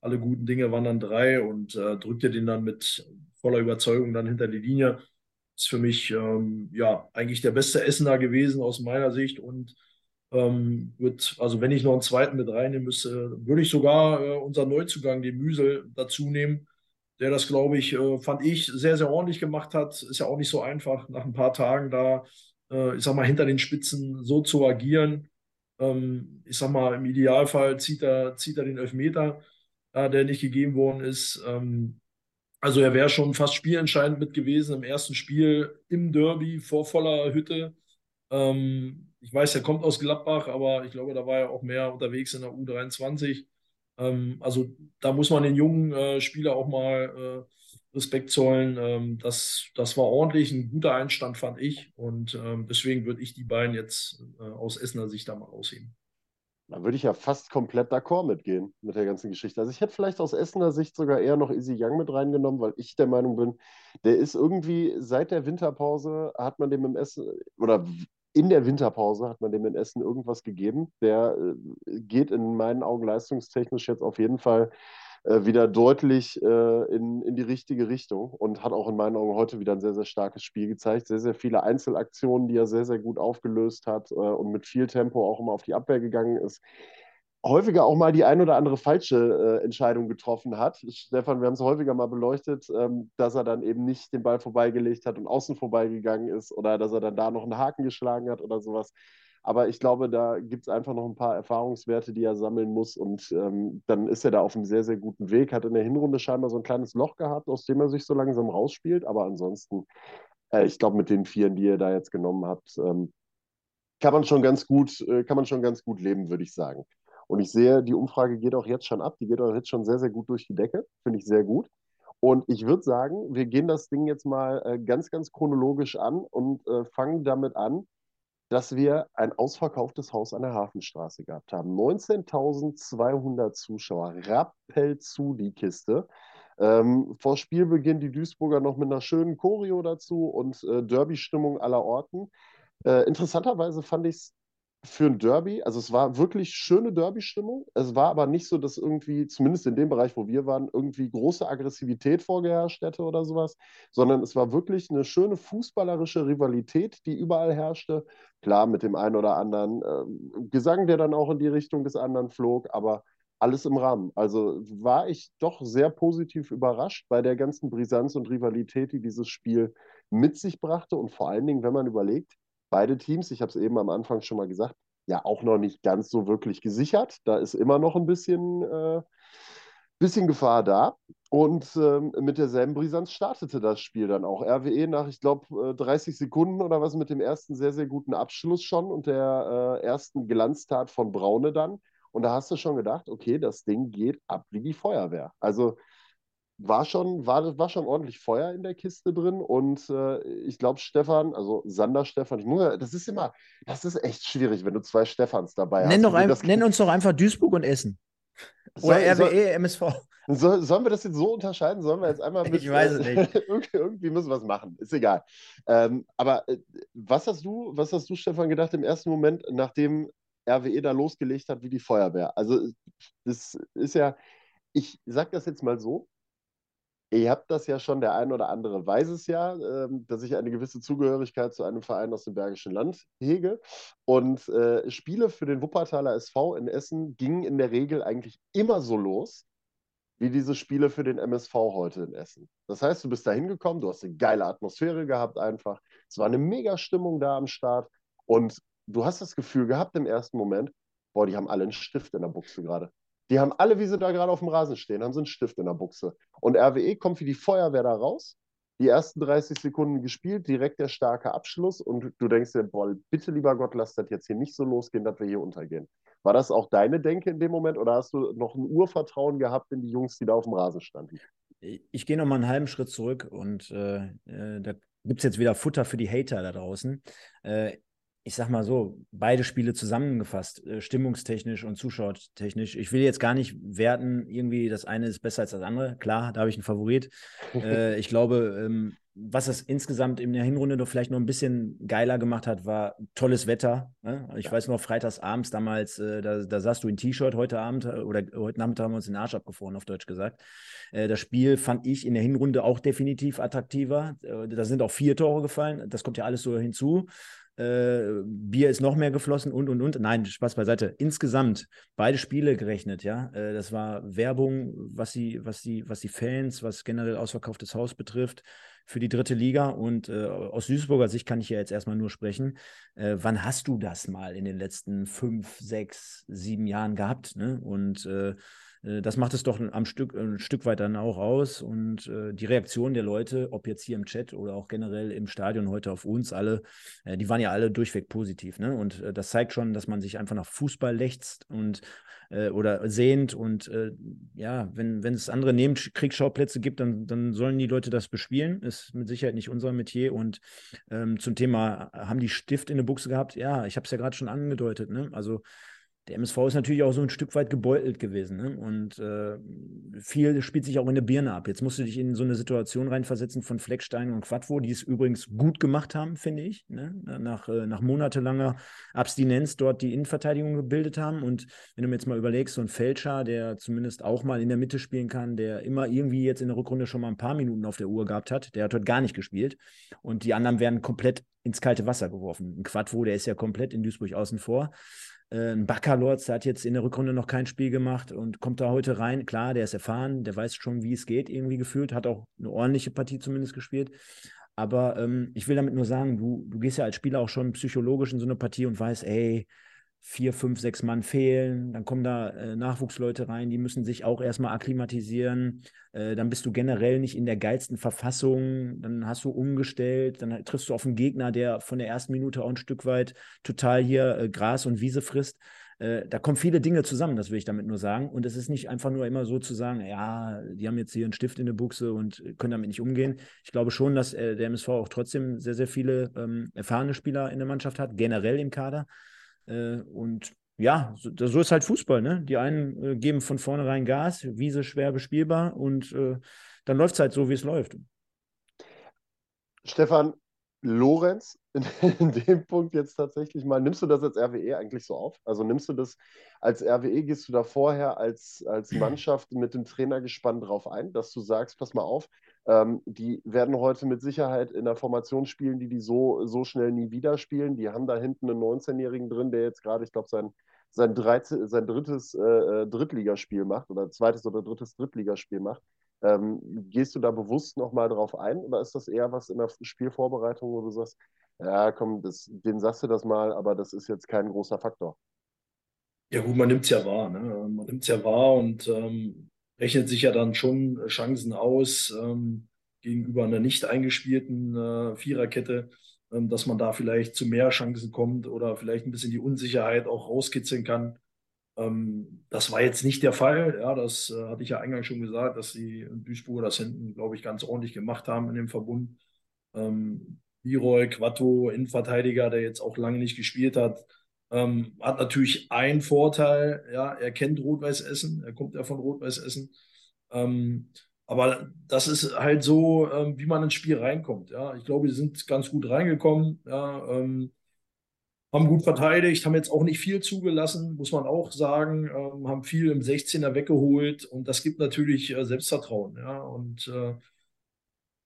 Alle guten Dinge waren dann drei und äh, drückte den dann mit voller Überzeugung dann hinter die Linie. Ist für mich ähm, ja eigentlich der beste Essener gewesen aus meiner Sicht und Ähm, wird, also wenn ich noch einen zweiten mit reinnehmen müsste, würde ich sogar äh, unseren Neuzugang, den Müsel, dazu nehmen, der das, glaube ich, äh, fand ich, sehr, sehr ordentlich gemacht hat. Ist ja auch nicht so einfach, nach ein paar Tagen da, äh, ich sag mal, hinter den Spitzen so zu agieren. Ähm, ich sag mal, im Idealfall zieht er, zieht er den Elfmeter, äh, der nicht gegeben worden ist. Ähm, also er wäre schon fast spielentscheidend mit gewesen im ersten Spiel im Derby vor voller Hütte. Ähm, ich weiß, er kommt aus Gladbach, aber ich glaube, da war er auch mehr unterwegs in der U23. Ähm, also da muss man den jungen äh, Spieler auch mal äh, Respekt zollen. Ähm, das, das war ordentlich, ein guter Einstand, fand ich. Und ähm, deswegen würde ich die beiden jetzt äh, aus Essener Sicht da mal ausheben. Da würde ich ja fast komplett d'accord mitgehen mit der ganzen Geschichte. Also ich hätte vielleicht aus Essener Sicht sogar eher noch Easy Young mit reingenommen, weil ich der Meinung bin, der ist irgendwie seit der Winterpause hat man dem im Essen oder in der Winterpause hat man dem in Essen irgendwas gegeben. Der äh, geht in meinen Augen leistungstechnisch jetzt auf jeden Fall äh, wieder deutlich äh, in, in die richtige Richtung und hat auch in meinen Augen heute wieder ein sehr, sehr starkes Spiel gezeigt. Sehr, sehr viele Einzelaktionen, die er sehr, sehr gut aufgelöst hat äh, und mit viel Tempo auch immer auf die Abwehr gegangen ist häufiger auch mal die ein oder andere falsche äh, Entscheidung getroffen hat. Stefan, wir haben es häufiger mal beleuchtet, ähm, dass er dann eben nicht den Ball vorbeigelegt hat und außen vorbeigegangen ist oder dass er dann da noch einen Haken geschlagen hat oder sowas. Aber ich glaube, da gibt es einfach noch ein paar Erfahrungswerte, die er sammeln muss. Und ähm, dann ist er da auf einem sehr, sehr guten Weg. Hat in der Hinrunde scheinbar so ein kleines Loch gehabt, aus dem er sich so langsam rausspielt. Aber ansonsten, äh, ich glaube, mit den Vieren, die ihr da jetzt genommen habt, ähm, kann man schon ganz gut, äh, kann man schon ganz gut leben, würde ich sagen. Und ich sehe, die Umfrage geht auch jetzt schon ab. Die geht auch jetzt schon sehr, sehr gut durch die Decke. Finde ich sehr gut. Und ich würde sagen, wir gehen das Ding jetzt mal äh, ganz, ganz chronologisch an und äh, fangen damit an, dass wir ein ausverkauftes Haus an der Hafenstraße gehabt haben. 19.200 Zuschauer, rappel zu die Kiste. Ähm, vor Spielbeginn die Duisburger noch mit einer schönen Choreo dazu und äh, Derby-Stimmung aller Orten. Äh, interessanterweise fand ich es für ein Derby, also es war wirklich schöne Derby-Stimmung. Es war aber nicht so, dass irgendwie, zumindest in dem Bereich, wo wir waren, irgendwie große Aggressivität vorgeherrscht hätte oder sowas, sondern es war wirklich eine schöne fußballerische Rivalität, die überall herrschte. Klar, mit dem einen oder anderen äh, Gesang, der dann auch in die Richtung des anderen flog, aber alles im Rahmen. Also war ich doch sehr positiv überrascht bei der ganzen Brisanz und Rivalität, die dieses Spiel mit sich brachte und vor allen Dingen, wenn man überlegt, beide Teams, ich habe es eben am Anfang schon mal gesagt, ja auch noch nicht ganz so wirklich gesichert. Da ist immer noch ein bisschen, äh, bisschen Gefahr da. Und ähm, mit derselben Brisanz startete das Spiel dann auch. RWE nach, ich glaube, 30 Sekunden oder was mit dem ersten sehr, sehr guten Abschluss schon und der äh, ersten Glanztat von Braune dann. Und da hast du schon gedacht, okay, das Ding geht ab wie die Feuerwehr. Also war schon, war, war schon ordentlich Feuer in der Kiste drin und äh, ich glaube, Stefan, also Sander Stefan, ich muss, das ist immer, das ist echt schwierig, wenn du zwei Stefans dabei nenn hast. Doch ein, nenn uns doch einfach Duisburg und Essen. Oder RWE, soll, MSV. Soll, sollen wir das jetzt so unterscheiden? Sollen wir jetzt einmal mit. Ich weiß es nicht. irgendwie müssen wir es machen. Ist egal. Ähm, aber äh, was hast du, was hast du, Stefan, gedacht im ersten Moment, nachdem RWE da losgelegt hat wie die Feuerwehr? Also, das ist ja, ich sage das jetzt mal so, Ihr habt das ja schon, der ein oder andere weiß es ja, ähm, dass ich eine gewisse Zugehörigkeit zu einem Verein aus dem Bergischen Land hege. Und äh, Spiele für den Wuppertaler SV in Essen gingen in der Regel eigentlich immer so los, wie diese Spiele für den MSV heute in Essen. Das heißt, du bist da hingekommen, du hast eine geile Atmosphäre gehabt einfach. Es war eine mega Stimmung da am Start. Und du hast das Gefühl gehabt im ersten Moment, boah, die haben alle einen Stift in der Buchse gerade. Die haben alle, wie sie da gerade auf dem Rasen stehen, haben sie einen Stift in der Buchse. Und RWE kommt wie die Feuerwehr da raus. Die ersten 30 Sekunden gespielt, direkt der starke Abschluss. Und du denkst dir, boah, bitte lieber Gott, lass das jetzt hier nicht so losgehen, dass wir hier untergehen. War das auch deine Denke in dem Moment oder hast du noch ein Urvertrauen gehabt in die Jungs, die da auf dem Rasen standen? Ich gehe noch mal einen halben Schritt zurück und äh, äh da gibt es jetzt wieder Futter für die Hater da draußen. Äh, ich sag mal so, beide Spiele zusammengefasst, äh, stimmungstechnisch und zuschauertechnisch. Ich will jetzt gar nicht werten, irgendwie das eine ist besser als das andere. Klar, da habe ich einen Favorit. äh, ich glaube, ähm, was es insgesamt in der Hinrunde noch vielleicht noch ein bisschen geiler gemacht hat, war tolles Wetter. Ne? Ich ja. weiß noch, freitags abends damals, äh, da, da saßt du in T-Shirt heute Abend oder heute Nachmittag haben wir uns den Arsch abgefroren, auf Deutsch gesagt. Äh, das Spiel fand ich in der Hinrunde auch definitiv attraktiver. Äh, da sind auch vier Tore gefallen. Das kommt ja alles so hinzu. Äh, Bier ist noch mehr geflossen und und und. Nein, Spaß beiseite. Insgesamt beide Spiele gerechnet, ja. Äh, das war Werbung, was die, was die, was die Fans, was generell ausverkauftes Haus betrifft für die dritte Liga. Und äh, aus Duisburger Sicht kann ich ja jetzt erstmal nur sprechen. Äh, wann hast du das mal in den letzten fünf, sechs, sieben Jahren gehabt? Ne? Und das macht es doch am Stück, ein Stück weit dann auch aus. Und äh, die Reaktion der Leute, ob jetzt hier im Chat oder auch generell im Stadion heute auf uns alle, äh, die waren ja alle durchweg positiv. Ne? Und äh, das zeigt schon, dass man sich einfach nach Fußball lechzt und äh, oder sehnt. Und äh, ja, wenn, wenn es andere Nebenkriegsschauplätze gibt, dann, dann sollen die Leute das bespielen. Ist mit Sicherheit nicht unser Metier. Und ähm, zum Thema, haben die Stift in der Buchse gehabt? Ja, ich habe es ja gerade schon angedeutet. Ne? Also der MSV ist natürlich auch so ein Stück weit gebeutelt gewesen. Ne? Und äh, viel spielt sich auch in der Birne ab. Jetzt musst du dich in so eine Situation reinversetzen von Fleckstein und Quadvo, die es übrigens gut gemacht haben, finde ich. Ne? Nach, äh, nach monatelanger Abstinenz dort die Innenverteidigung gebildet haben. Und wenn du mir jetzt mal überlegst, so ein Fälscher, der zumindest auch mal in der Mitte spielen kann, der immer irgendwie jetzt in der Rückrunde schon mal ein paar Minuten auf der Uhr gehabt hat, der hat heute gar nicht gespielt. Und die anderen werden komplett ins kalte Wasser geworfen. Ein Quadvo, der ist ja komplett in Duisburg außen vor. Äh, ein Baccalords, der hat jetzt in der Rückrunde noch kein Spiel gemacht und kommt da heute rein. Klar, der ist erfahren, der weiß schon, wie es geht, irgendwie gefühlt, hat auch eine ordentliche Partie zumindest gespielt. Aber ähm, ich will damit nur sagen, du, du gehst ja als Spieler auch schon psychologisch in so eine Partie und weißt, ey, vier, fünf, sechs Mann fehlen, dann kommen da äh, Nachwuchsleute rein, die müssen sich auch erstmal akklimatisieren, äh, dann bist du generell nicht in der geilsten Verfassung, dann hast du umgestellt, dann triffst du auf einen Gegner, der von der ersten Minute auch ein Stück weit total hier äh, Gras und Wiese frisst. Äh, da kommen viele Dinge zusammen, das will ich damit nur sagen. Und es ist nicht einfach nur immer so zu sagen, ja, die haben jetzt hier einen Stift in der Buchse und können damit nicht umgehen. Ich glaube schon, dass äh, der MSV auch trotzdem sehr, sehr viele ähm, erfahrene Spieler in der Mannschaft hat, generell im Kader. Äh, und ja, so, so, ist halt Fußball. Ne? Die einen äh, geben von vornherein Gas, Wiese schwer bespielbar und äh, dann läuft es halt so, wie es läuft. Stefan, Lorenz, in, in, dem Punkt jetzt tatsächlich mal, nimmst du das als RWE eigentlich so auf? Also nimmst du das als RWE, gehst du da vorher als, als Mannschaft mit dem Trainergespann drauf ein, dass du sagst, pass mal auf, ähm, die werden heute mit Sicherheit in der Formation spielen, die die so, so schnell nie wieder spielen. Die haben da hinten einen 19-Jährigen drin, der jetzt gerade, ich glaube, sein, sein, 13, sein drittes äh, äh, Drittligaspiel macht oder zweites oder drittes Drittligaspiel macht. Ähm, gehst du da bewusst nochmal drauf ein oder ist das eher was in der Spielvorbereitung, wo du sagst, ja, komm, das, den sagst du das mal, aber das ist jetzt kein großer Faktor? Ja, gut, man nimmt es ja wahr. Ne? Man nimmt es ja wahr und ähm, rechnet sich ja dann schon Chancen aus ähm, gegenüber einer nicht eingespielten äh, Viererkette, ähm, dass man da vielleicht zu mehr Chancen kommt oder vielleicht ein bisschen die Unsicherheit auch rauskitzeln kann. Ähm, das war jetzt nicht der Fall. Ja, das äh, hatte ich ja eingangs schon gesagt, dass die Duisburger das hinten, glaube ich, ganz ordentlich gemacht haben in dem Verbund. Ähm, Leroy, Quatto, Innenverteidiger, der jetzt auch lange nicht gespielt hat, ähm, hat natürlich einen Vorteil, ja, er kennt Rot-Weiß Essen, er kommt ja von Rot-Weiß Essen. Ähm, aber das ist halt so, ähm, wie man ins Spiel reinkommt. Ja, ich glaube, die sind ganz gut reingekommen. Ja, ähm, haben gut verteidigt, haben jetzt auch nicht viel zugelassen, muss man auch sagen, ähm, haben viel im 16er weggeholt und das gibt natürlich äh, Selbstvertrauen. Ja, und äh,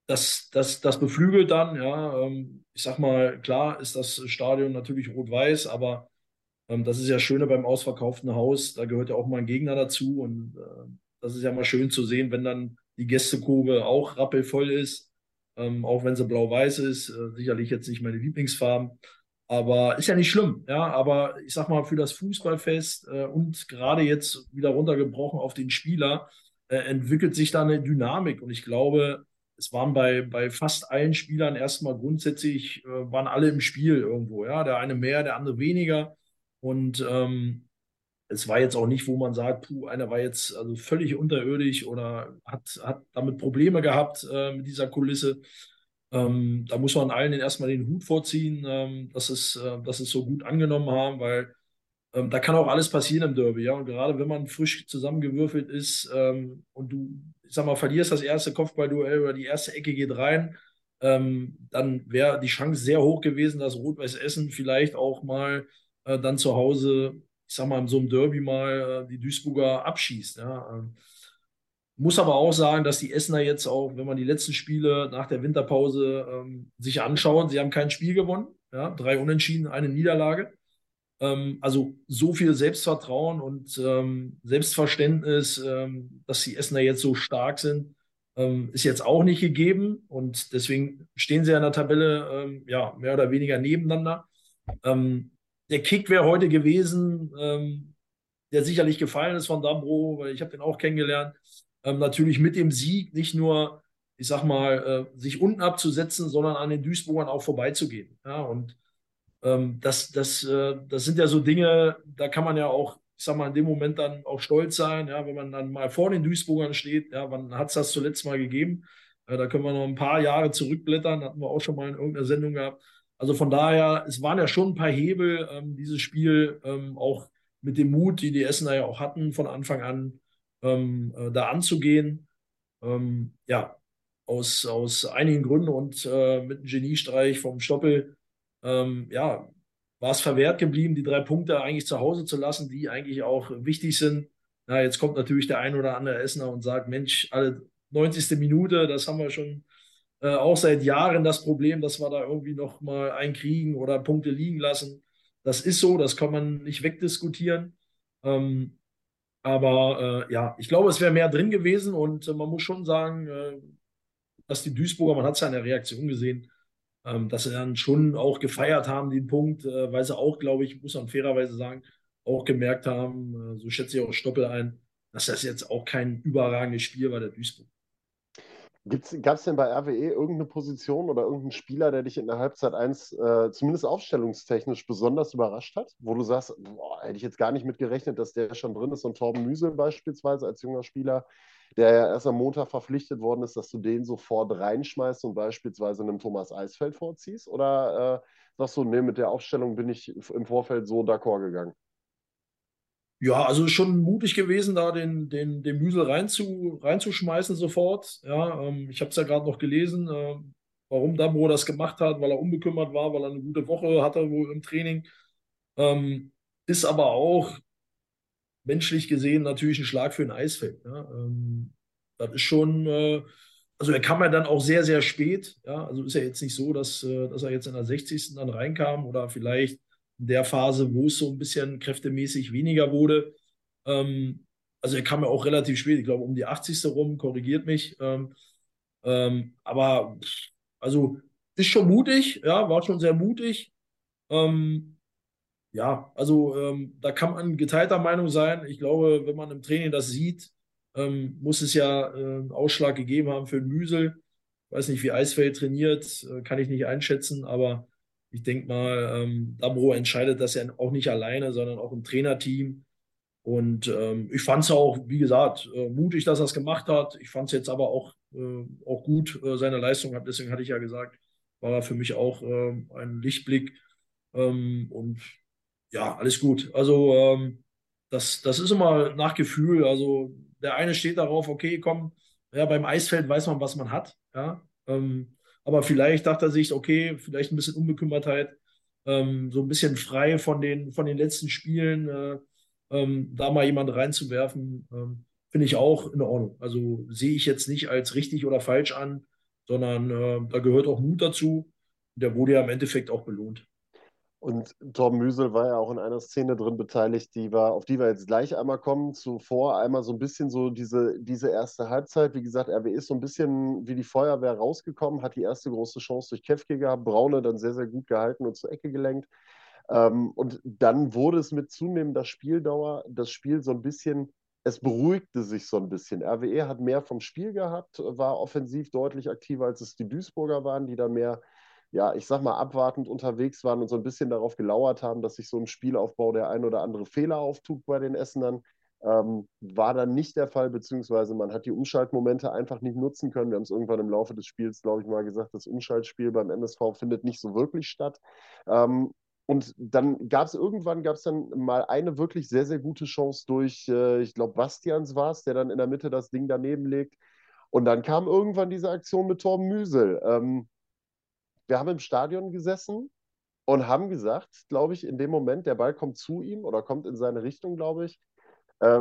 das, das, das beflügelt dann. Ja, ähm, ich sag mal, klar ist das Stadion natürlich rot-weiß, aber das ist ja schöne beim ausverkauften Haus. Da gehört ja auch mal ein Gegner dazu. Und äh, das ist ja mal schön zu sehen, wenn dann die Gästekurve auch rappelvoll ist. Ähm, auch wenn sie blau-weiß ist. Äh, sicherlich jetzt nicht meine Lieblingsfarben. Aber ist ja nicht schlimm. Ja, aber ich sag mal, für das Fußballfest äh, und gerade jetzt wieder runtergebrochen auf den Spieler, äh, entwickelt sich da eine Dynamik. Und ich glaube, es waren bei, bei fast allen Spielern erstmal grundsätzlich, äh, waren alle im Spiel irgendwo. Ja, der eine mehr, der andere weniger. Und ähm, es war jetzt auch nicht, wo man sagt, puh, einer war jetzt also völlig unterirdisch oder hat, hat damit Probleme gehabt äh, mit dieser Kulisse. Ähm, da muss man allen erstmal den Hut vorziehen, ähm, dass, es, äh, dass es so gut angenommen haben, weil ähm, da kann auch alles passieren im Derby. Ja? Und gerade wenn man frisch zusammengewürfelt ist ähm, und du, ich sag mal, verlierst das erste Kopfballduell oder die erste Ecke geht rein, ähm, dann wäre die Chance sehr hoch gewesen, dass Rot-Weiß Essen vielleicht auch mal äh, dann zu Hause, ich sag mal, in so einem Derby mal äh, die Duisburger abschießt. Ja. Ähm, muss aber auch sagen, dass die Essener jetzt auch, wenn man die letzten Spiele nach der Winterpause ähm, sich anschauen, sie haben kein Spiel gewonnen. Ja, drei Unentschieden, eine Niederlage. Ähm, also so viel Selbstvertrauen und ähm, Selbstverständnis, ähm, dass die Essener jetzt so stark sind, ähm, ist jetzt auch nicht gegeben. Und deswegen stehen sie in der Tabelle ja, mehr oder weniger nebeneinander. Ähm, der Kick wäre heute gewesen, der sicherlich gefallen ist von Dambro, weil ich habe den auch kennengelernt. natürlich mit dem Sieg nicht nur ich sag mal, äh, sich unten abzusetzen, sondern an den Duisburgern auch vorbeizugehen. Ja, und ähm, das, das, äh, das sind ja so Dinge, da kann man ja auch, ich sag mal, in dem Moment dann auch stolz sein, ja, wenn man dann mal vor den Duisburgern steht, ja, wann hat es das zuletzt mal gegeben? Äh, da können wir noch ein paar Jahre zurückblättern, hatten wir auch schon mal in irgendeiner Sendung gehabt. Also von daher, es waren ja schon ein paar Hebel, ähm, dieses Spiel ähm, auch mit dem Mut, die die Essener ja auch hatten, von Anfang an ähm, äh, da anzugehen. Ähm, ja, aus, aus einigen Gründen und äh, mit einem Geniestreich vom Stoppel, ähm, ja, war es verwehrt geblieben, die drei Punkte eigentlich zu Hause zu lassen, die eigentlich auch wichtig sind. Na, jetzt kommt natürlich der ein oder andere Essener und sagt, Mensch, alle 90. Minute, das haben wir schon äh, auch seit Jahren das Problem, dass wir da irgendwie noch mal einkriegen oder Punkte liegen lassen. Das ist so, das kann man nicht wegdiskutieren. Ähm, aber äh, ja, ich glaube, es wäre mehr drin gewesen und äh, man muss schon sagen, äh, dass die Duisburger, man hat es ja in der Reaktion gesehen, ähm, dass sie dann schon auch gefeiert haben, den Punkt, äh, weil sie auch, glaube ich, muss man fairerweise sagen, auch gemerkt haben, so schätze ich auch Stoppel ein, dass das jetzt auch kein überragendes Spiel war, der Duisburg. Gab es denn bei RWE irgendeine Position oder irgendeinen Spieler, der dich in der Halbzeit 1 äh, zumindest aufstellungstechnisch besonders überrascht hat? Wo du sagst, boah, hätte ich jetzt gar nicht mit gerechnet, dass der schon drin ist. Und Torben Müsel beispielsweise als junger Spieler, der ja erst am Montag verpflichtet worden ist, dass du den sofort reinschmeißt und beispielsweise einem Thomas Eisfeld vorziehst? Oder äh, sagst du, nee, mit der Aufstellung bin ich im Vorfeld so d'accord gegangen? Ja, also schon mutig gewesen, da den, den, den Müsel reinzu, reinzuschmeißen sofort. Ja, ähm, ich habe es ja gerade noch gelesen, äh, warum Dabro das gemacht hat, weil er unbekümmert war, weil er eine gute Woche hatte wohl im Training. Ähm, ist aber auch menschlich gesehen natürlich ein Schlag für ein Eisfeld. Ja? Ähm, das ist schon, äh, also er kam ja dann auch sehr, sehr spät. Ja? Also ist ja jetzt nicht so, dass, äh, dass er jetzt in der 60. dann reinkam oder vielleicht der Phase, wo es so ein bisschen kräftemäßig weniger wurde. Ähm, also er kam ja auch relativ spät, ich glaube um die 80. rum, korrigiert mich. Ähm, ähm, aber also ist schon mutig, ja, war schon sehr mutig. Ähm, ja, also ähm, da kann man geteilter Meinung sein. Ich glaube, wenn man im Training das sieht, ähm, muss es ja äh, einen Ausschlag gegeben haben für den Müsel. Ich weiß nicht, wie Eisfeld trainiert, äh, kann ich nicht einschätzen, aber ich denke mal, ähm, Dabro entscheidet das ja auch nicht alleine, sondern auch im Trainerteam. Und ähm, ich fand es auch, wie gesagt, äh, mutig, dass er es gemacht hat. Ich fand es jetzt aber auch, äh, auch gut, äh, seine Leistung hat. Deswegen hatte ich ja gesagt, war er für mich auch ähm, ein Lichtblick. Ähm, und ja, alles gut. Also ähm, das, das ist immer nach Gefühl. Also der eine steht darauf, okay, komm, ja, beim Eisfeld weiß man, was man hat. Ja, ähm, aber vielleicht dachte er sich, okay, vielleicht ein bisschen Unbekümmertheit, ähm, so ein bisschen frei von den, von den letzten Spielen, äh, ähm, da mal jemand reinzuwerfen, ähm, finde ich auch in Ordnung. Also sehe ich jetzt nicht als richtig oder falsch an, sondern äh, da gehört auch Mut dazu. Der wurde ja im Endeffekt auch belohnt. Und Torben Müsel war ja auch in einer Szene drin beteiligt, die war, auf die wir jetzt gleich einmal kommen. Zuvor einmal so ein bisschen so diese, diese erste Halbzeit. Wie gesagt, RW ist so ein bisschen wie die Feuerwehr rausgekommen, hat die erste große Chance durch Kefke gehabt, Braune dann sehr, sehr gut gehalten und zur Ecke gelenkt. Ähm, und dann wurde es mit zunehmender Spieldauer das Spiel so ein bisschen, es beruhigte sich so ein bisschen. RWE hat mehr vom Spiel gehabt, war offensiv deutlich aktiver, als es die Duisburger waren, die da mehr ja, ich sag mal, abwartend unterwegs waren und so ein bisschen darauf gelauert haben, dass sich so ein Spielaufbau der ein oder andere Fehler auftut bei den Essenern. Ähm, war dann nicht der Fall, beziehungsweise man hat die Umschaltmomente einfach nicht nutzen können. Wir haben es irgendwann im Laufe des Spiels, glaube ich, mal gesagt, das Umschaltspiel beim NSV findet nicht so wirklich statt. Ähm, und dann gab es irgendwann gab es dann mal eine wirklich sehr, sehr gute Chance durch, äh, ich glaube, Bastians war es, der dann in der Mitte das Ding daneben legt. Und dann kam irgendwann diese Aktion mit Torben Müsel. Ähm, wir haben im Stadion gesessen und haben gesagt, glaube ich, in dem Moment, der Ball kommt zu ihm oder kommt in seine Richtung, glaube ich. Äh,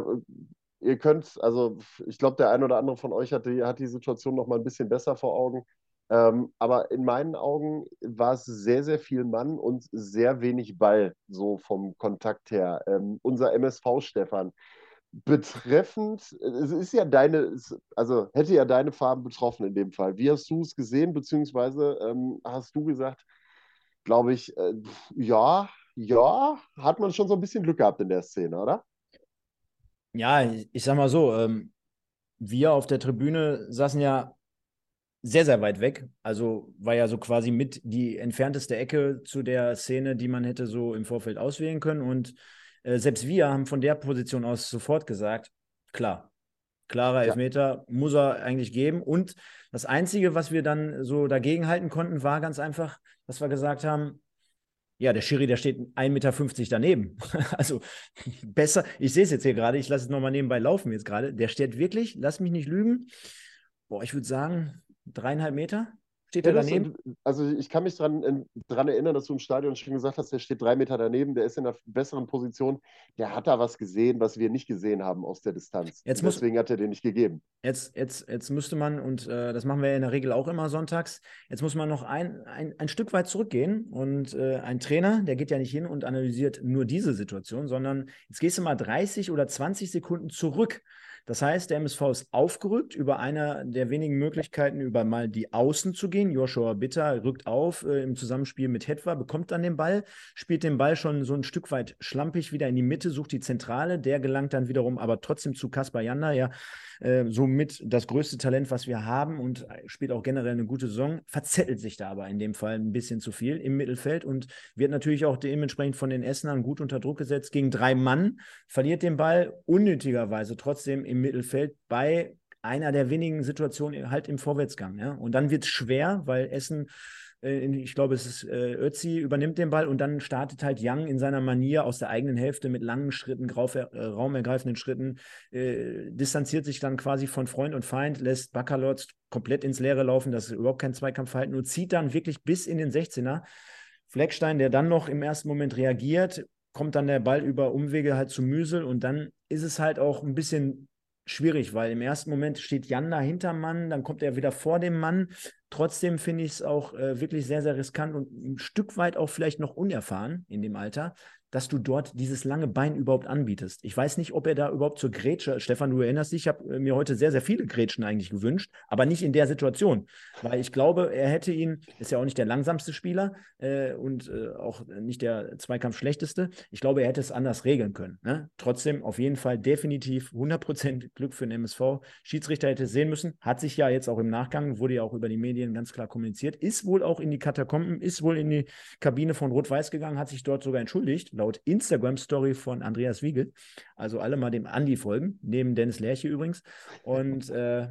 ihr könnt, also ich glaube, der ein oder andere von euch hat die, hat die Situation noch mal ein bisschen besser vor Augen. Ähm, aber in meinen Augen war es sehr, sehr viel Mann und sehr wenig Ball, so vom Kontakt her. Ähm, unser MSV-Stefan, betreffend, es ist ja deine, also hätte ja deine Farben betroffen in dem Fall. Wie hast du es gesehen, beziehungsweise ähm, hast du gesagt, glaube ich, äh, ja, ja, hat man schon so ein bisschen Glück gehabt in der Szene, oder? Ja, ich, ich sag mal so, ähm, wir auf der Tribüne saßen ja sehr, sehr weit weg. Also war ja so quasi mit die entfernteste Ecke zu der Szene, die man hätte so im Vorfeld auswählen können. Und äh, selbst wir haben von der Position aus sofort gesagt, klar, klarer Elfmeter ja. muss er eigentlich geben. Und das Einzige, was wir dann so dagegen halten konnten, war ganz einfach, dass wir gesagt haben, ja, der Schiri, der steht 1,50 Meter daneben. also besser, ich sehe es jetzt hier gerade, ich lasse es nochmal nebenbei laufen jetzt gerade. Der steht wirklich, lass mich nicht lügen, boah, ich würde sagen, dreieinhalb Meter. Steht ja, er daneben? Ist, also ich kann mich daran dran erinnern, dass du im Stadion schon gesagt hast, der steht drei Meter daneben, der ist in einer besseren Position. Der hat da was gesehen, was wir nicht gesehen haben aus der Distanz. Jetzt muss, Deswegen hat er den nicht gegeben. Jetzt, jetzt, jetzt müsste man, und äh, das machen wir in der Regel auch immer sonntags, jetzt muss man noch ein, ein, ein Stück weit zurückgehen. Und äh, ein Trainer, der geht ja nicht hin und analysiert nur diese Situation, sondern jetzt gehst du mal 30 oder 20 Sekunden zurück das heißt, der MSV ist aufgerückt über einer der wenigen Möglichkeiten, über mal die Außen zu gehen. Joshua Bitter rückt auf äh, im Zusammenspiel mit Hetwa, bekommt dann den Ball, spielt den Ball schon so ein Stück weit schlampig wieder in die Mitte, sucht die Zentrale. Der gelangt dann wiederum aber trotzdem zu Kaspar Janda, ja, äh, somit das größte Talent, was wir haben und spielt auch generell eine gute Saison. Verzettelt sich da aber in dem Fall ein bisschen zu viel im Mittelfeld und wird natürlich auch dementsprechend von den Essenern gut unter Druck gesetzt. Gegen drei Mann verliert den Ball unnötigerweise trotzdem im Mittelfeld bei einer der wenigen Situationen halt im Vorwärtsgang. Ja? Und dann wird es schwer, weil Essen, äh, ich glaube, es ist äh, Ötzi, übernimmt den Ball und dann startet halt Young in seiner Manier aus der eigenen Hälfte mit langen Schritten, grauf, äh, raumergreifenden Schritten, äh, distanziert sich dann quasi von Freund und Feind, lässt Baccalords komplett ins Leere laufen, das ist überhaupt kein Zweikampfverhalten und zieht dann wirklich bis in den 16er. Fleckstein, der dann noch im ersten Moment reagiert, kommt dann der Ball über Umwege halt zu Müsel und dann ist es halt auch ein bisschen schwierig, weil im ersten Moment steht Jan da hinterm Mann, dann kommt er wieder vor dem Mann. Trotzdem finde ich es auch äh, wirklich sehr, sehr riskant und ein Stück weit auch vielleicht noch unerfahren in dem Alter dass du dort dieses lange Bein überhaupt anbietest. Ich weiß nicht, ob er da überhaupt zur Grätsche, Stefan, du erinnerst dich, ich habe äh, mir heute sehr, sehr viele Grätschen eigentlich gewünscht, aber nicht in der Situation, weil ich glaube, er hätte ihn, ist ja auch nicht der langsamste Spieler äh, und äh, auch nicht der Zweikampf schlechteste. Ich glaube, er hätte es anders regeln können. Ne? Trotzdem auf jeden Fall definitiv 100% Glück für den MSV. Schiedsrichter hätte es sehen müssen, hat sich ja jetzt auch im Nachgang, wurde ja auch über die Medien ganz klar kommuniziert, ist wohl auch in die Katakomben, ist wohl in die Kabine von Rot-Weiß gegangen, hat sich dort sogar entschuldigt, laut Instagram-Story von Andreas Wiegel. Also alle mal dem Andi folgen, neben Dennis Lerche übrigens. Und äh,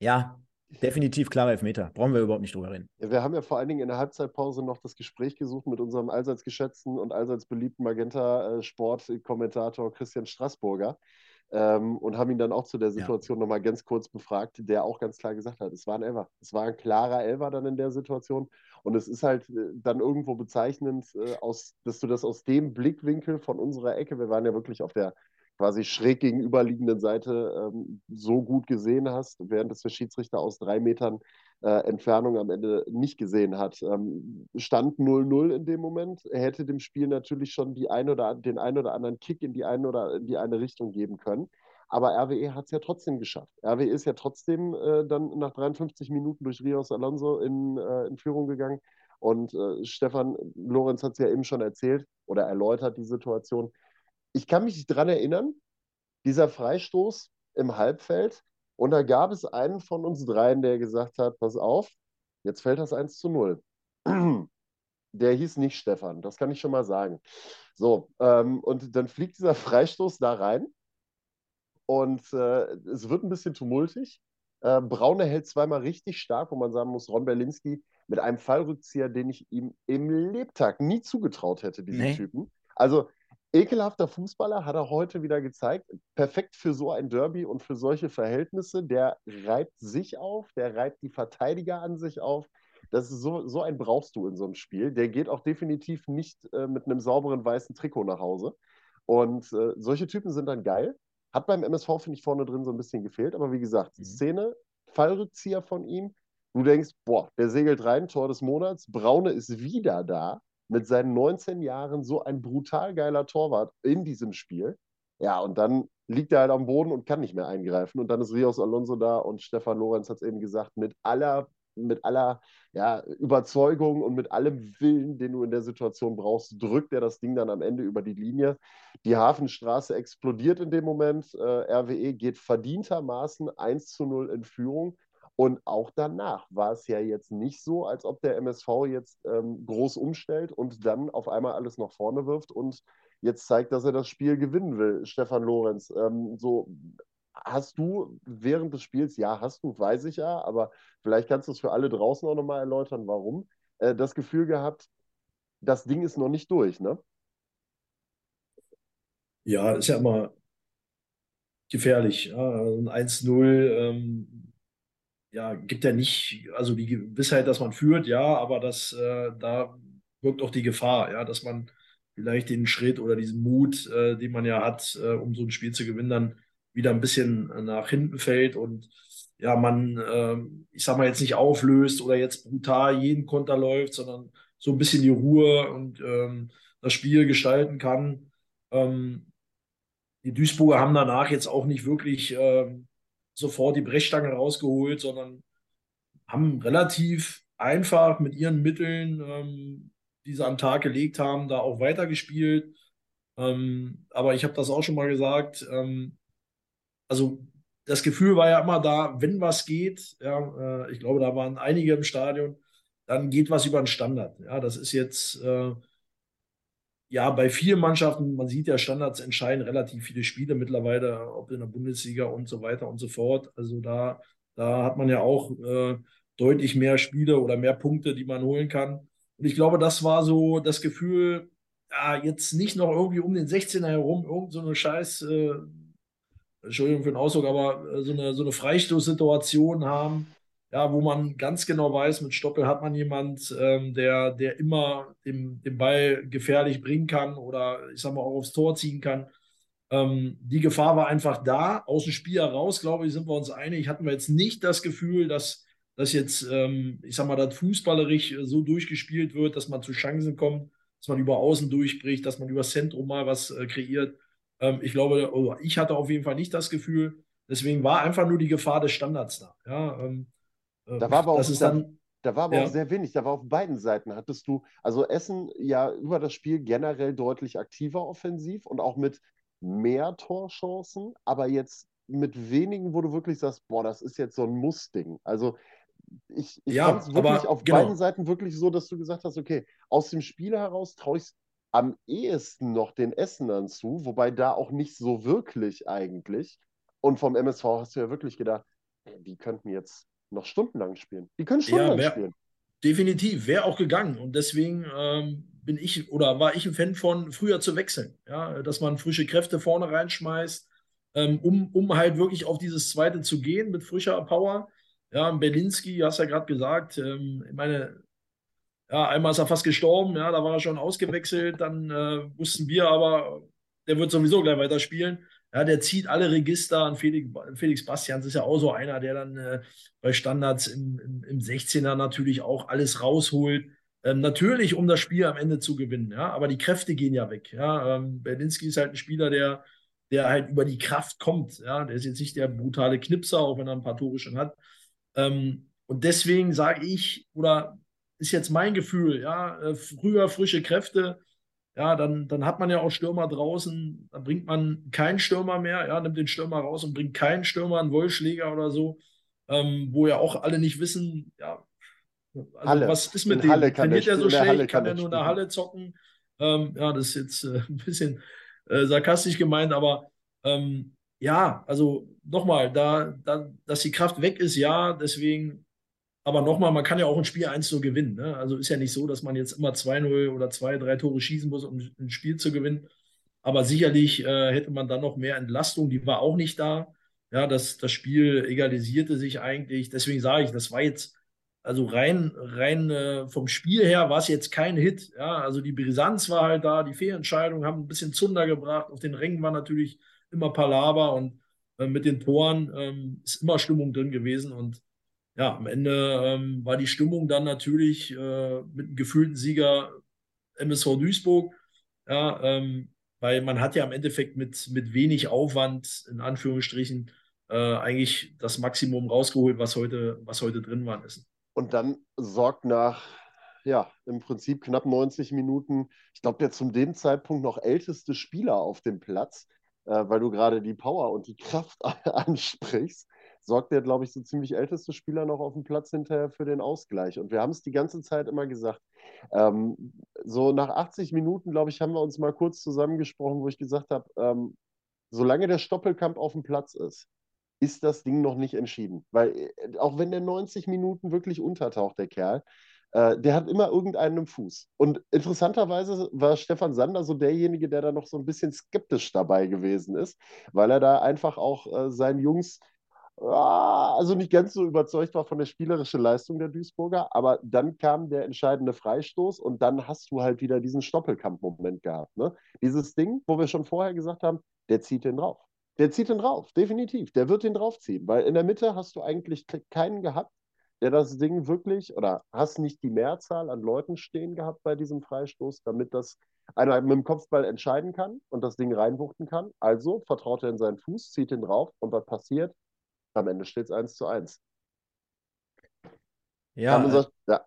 ja, definitiv klarer Elfmeter. Brauchen wir überhaupt nicht drüber reden. Wir haben ja vor allen Dingen in der Halbzeitpause noch das Gespräch gesucht mit unserem allseits geschätzten und allseits beliebten Magenta-Sport-Kommentator Christian Straßburger. Ähm, und haben ihn dann auch zu der Situation ja. nochmal ganz kurz befragt, der auch ganz klar gesagt hat, es war ein Elfer. Es war ein klarer Elfer dann in der Situation. Und es ist halt äh, dann irgendwo bezeichnend, äh, aus, dass du das aus dem Blickwinkel von unserer Ecke, wir waren ja wirklich auf der quasi schräg gegenüberliegenden Seite ähm, so gut gesehen hast, während es der Schiedsrichter aus drei Metern äh, Entfernung am Ende nicht gesehen hat. Ähm, stand 0-0 in dem Moment. Hätte dem Spiel natürlich schon die ein oder, den einen oder anderen Kick in die eine oder in die eine Richtung geben können. Aber RWE hat es ja trotzdem geschafft. RWE ist ja trotzdem äh, dann nach 53 Minuten durch Rios Alonso in, äh, in Führung gegangen. Und äh, Stefan Lorenz hat es ja eben schon erzählt oder erläutert die Situation. Ich kann mich daran erinnern, dieser Freistoß im Halbfeld. Und da gab es einen von uns dreien, der gesagt hat: Pass auf, jetzt fällt das 1 zu 0. Der hieß nicht Stefan, das kann ich schon mal sagen. So, ähm, und dann fliegt dieser Freistoß da rein und äh, es wird ein bisschen tumultig. Äh, Braune hält zweimal richtig stark, wo man sagen muss, Ron Berlinski mit einem Fallrückzieher, den ich ihm im Lebtag nie zugetraut hätte, diesen nee. Typen. Also ekelhafter Fußballer hat er heute wieder gezeigt. Perfekt für so ein Derby und für solche Verhältnisse. Der reibt sich auf, der reibt die Verteidiger an sich auf. Das ist so, so einen brauchst du in so einem Spiel. Der geht auch definitiv nicht äh, mit einem sauberen weißen Trikot nach Hause. Und äh, solche Typen sind dann geil. Hat beim MSV, finde ich, vorne drin so ein bisschen gefehlt. Aber wie gesagt, mhm. Szene, Fallrückzieher von ihm, Du denkst, boah, der segelt rein, Tor des Monats. Braune ist wieder da mit seinen 19 Jahren so ein brutal geiler Torwart in diesem Spiel. Ja, und dann liegt er halt am Boden und kann nicht mehr eingreifen. Und dann ist Rios Alonso da und Stefan Lorenz hat es eben gesagt, mit aller, mit aller ja, Überzeugung und mit allem Willen, den du in der Situation brauchst, drückt er das Ding dann am Ende über die Linie. Die Hafenstraße explodiert in dem Moment. Äh, RWE geht verdientermaßen 1 zu 0 in Führung. Und auch danach war es ja jetzt nicht so, als ob der MSV jetzt ähm, groß umstellt und dann auf einmal alles nach vorne wirft und jetzt zeigt, dass er das Spiel gewinnen will, Stefan Lorenz. Ähm, so, hast du während des Spiels, ja, hast du, weiß ich ja, aber vielleicht kannst du es für alle draußen auch nochmal erläutern, warum, äh, das Gefühl gehabt, das Ding ist noch nicht durch, ne? Ja, ist ja immer gefährlich. Ja, also ein 1-0 ähm, ja, gibt ja nicht, also die Gewissheit, dass man führt, ja, aber das, äh, da wirkt auch die Gefahr, ja, dass man vielleicht den Schritt oder diesen Mut, äh, den man ja hat, äh, um so ein Spiel zu gewinnen, dann wieder ein bisschen nach hinten fällt und ja, man, äh, ich sag mal, jetzt nicht auflöst oder jetzt brutal jeden Konter läuft, sondern so ein bisschen die Ruhe und ähm, das Spiel gestalten kann. Ähm, die Duisburger haben danach jetzt auch nicht wirklich ähm, sofort die Brechstange rausgeholt, sondern haben relativ einfach mit ihren Mitteln ähm, die sie am Tag gelegt haben, da auch weitergespielt. Ähm, aber ich habe das auch schon mal gesagt. Ähm, also das Gefühl war ja immer da, wenn was geht, ja, äh, ich glaube, da waren einige im Stadion, dann geht was über den Standard. Ja, das ist jetzt äh, ja bei vielen Mannschaften, man sieht ja, Standards entscheiden relativ viele Spiele mittlerweile, ob in der Bundesliga und so weiter und so fort. Also da, da hat man ja auch äh, deutlich mehr Spiele oder mehr Punkte, die man holen kann. Und ich glaube, das war so das Gefühl, ja, jetzt nicht noch irgendwie um den 16er herum irgend so eine Scheiß, äh, Entschuldigung für den Ausdruck, aber äh, so eine, so eine Freistoßsituation haben, ja, wo man ganz genau weiß, mit Stoppel hat man jemand, ähm, der, der immer den, den Ball gefährlich bringen kann oder ich sag mal auch aufs Tor ziehen kann. Ähm, die Gefahr war einfach da. Aus dem Spiel heraus, glaube ich, sind wir uns einig. Hatten wir jetzt nicht das Gefühl, dass dass jetzt, ähm, ich sag mal, das fußballerisch so durchgespielt wird, dass man zu Chancen kommt, dass man über Außen durchbricht, dass man über Zentrum mal was äh, kreiert. Ähm, ich glaube, ich hatte auf jeden Fall nicht das Gefühl. Deswegen war einfach nur die Gefahr des Standards da. Ja, ähm, äh, da war aber auch, dann, da, war aber ja. auch sehr wenig. Da war auf beiden Seiten hattest du, also Essen ja über das Spiel generell deutlich aktiver offensiv und auch mit mehr Torchancen, aber jetzt mit wenigen, wo du wirklich sagst, boah, das ist jetzt so ein Muss-Ding. Also ich, ich ja, fand es wirklich auf genau. beiden Seiten wirklich so, dass du gesagt hast, okay, aus dem Spiel heraus traue ich am ehesten noch den Essenern zu, wobei da auch nicht so wirklich eigentlich. Und vom MSV hast du ja wirklich gedacht, die könnten jetzt noch stundenlang spielen. Die können stundenlang ja, wär, spielen. Definitiv, wäre auch gegangen. Und deswegen ähm, bin ich oder war ich ein Fan von früher zu wechseln. Ja, dass man frische Kräfte vorne reinschmeißt, ähm, um, um halt wirklich auf dieses zweite zu gehen mit frischer Power. Ja, Berlinski, hast ja gerade gesagt, ähm, ich meine, ja, einmal ist er fast gestorben, ja, da war er schon ausgewechselt, dann äh, wussten wir aber, der wird sowieso gleich weiterspielen. Ja, der zieht alle Register an Felix, Felix Bastians ist ja auch so einer, der dann äh, bei Standards im, im, im 16er natürlich auch alles rausholt. Ähm, natürlich, um das Spiel am Ende zu gewinnen, ja, aber die Kräfte gehen ja weg. Ja. Ähm, Berlinski ist halt ein Spieler, der, der halt über die Kraft kommt. Ja. Der ist jetzt nicht der brutale Knipser, auch wenn er ein paar Tore schon hat. Ähm, und deswegen sage ich, oder ist jetzt mein Gefühl, ja, äh, früher frische Kräfte, ja, dann, dann hat man ja auch Stürmer draußen, dann bringt man keinen Stürmer mehr, ja, nimmt den Stürmer raus und bringt keinen Stürmer, einen Wollschläger oder so, ähm, wo ja auch alle nicht wissen, ja, also Halle. was ist mit in dem? Trainiert er so schlecht, Halle kann, er nur in der Halle zocken? Ähm, ja, das ist jetzt äh, ein bisschen äh, sarkastisch gemeint, aber ähm, ja, also nochmal, da, da, dass die Kraft weg ist, ja, deswegen, aber nochmal, man kann ja auch ein Spiel 1 so gewinnen. Ne? Also ist ja nicht so, dass man jetzt immer 2-0 oder 2, 3 Tore schießen muss, um ein Spiel zu gewinnen. Aber sicherlich äh, hätte man dann noch mehr Entlastung, die war auch nicht da. Ja, das, das Spiel egalisierte sich eigentlich. Deswegen sage ich, das war jetzt, also rein, rein äh, vom Spiel her war es jetzt kein Hit. Ja, also die Brisanz war halt da, die Fehlentscheidungen haben ein bisschen Zunder gebracht. Auf den Rängen war natürlich immer Palaver und äh, mit den Toren ähm, ist immer Stimmung drin gewesen und ja, am Ende ähm, war die Stimmung dann natürlich äh, mit einem gefühlten Sieger MSV Duisburg. Ja, ähm, weil man hat ja im Endeffekt mit, mit wenig Aufwand, in Anführungsstrichen, äh, eigentlich das Maximum rausgeholt, was heute, was heute drin war. Und dann sorgt nach, ja, im Prinzip knapp 90 Minuten, ich glaube, der zum dem Zeitpunkt noch älteste Spieler auf dem Platz, äh, weil du gerade die Power und die Kraft ansprichst, sorgt der, glaube ich, so ziemlich älteste Spieler noch auf dem Platz hinterher für den Ausgleich. Und wir haben es die ganze Zeit immer gesagt. Ähm, so nach 80 Minuten, glaube ich, haben wir uns mal kurz zusammengesprochen, wo ich gesagt habe, ähm, solange der Stoppelkamp auf dem Platz ist, ist das Ding noch nicht entschieden. Weil äh, auch wenn der 90 Minuten wirklich untertaucht, der Kerl, äh, der hat immer irgendeinen im Fuß. Und interessanterweise war Stefan Sander so derjenige, der da noch so ein bisschen skeptisch dabei gewesen ist, weil er da einfach auch äh, seinen Jungs also nicht ganz so überzeugt war von der spielerischen Leistung der Duisburger, aber dann kam der entscheidende Freistoß und dann hast du halt wieder diesen Stoppelkampf-Moment gehabt. Ne? Dieses Ding, wo wir schon vorher gesagt haben, der zieht den drauf. Der zieht den drauf, definitiv. Der wird den draufziehen, weil in der Mitte hast du eigentlich keinen gehabt, der das Ding wirklich, oder hast nicht die Mehrzahl an Leuten stehen gehabt bei diesem Freistoß, damit das einer mit dem Kopfball entscheiden kann und das Ding reinwuchten kann. Also vertraut er in seinen Fuß, zieht ihn drauf und was passiert? Am Ende steht es 1 zu 1. Ja, äh, sagt, ja.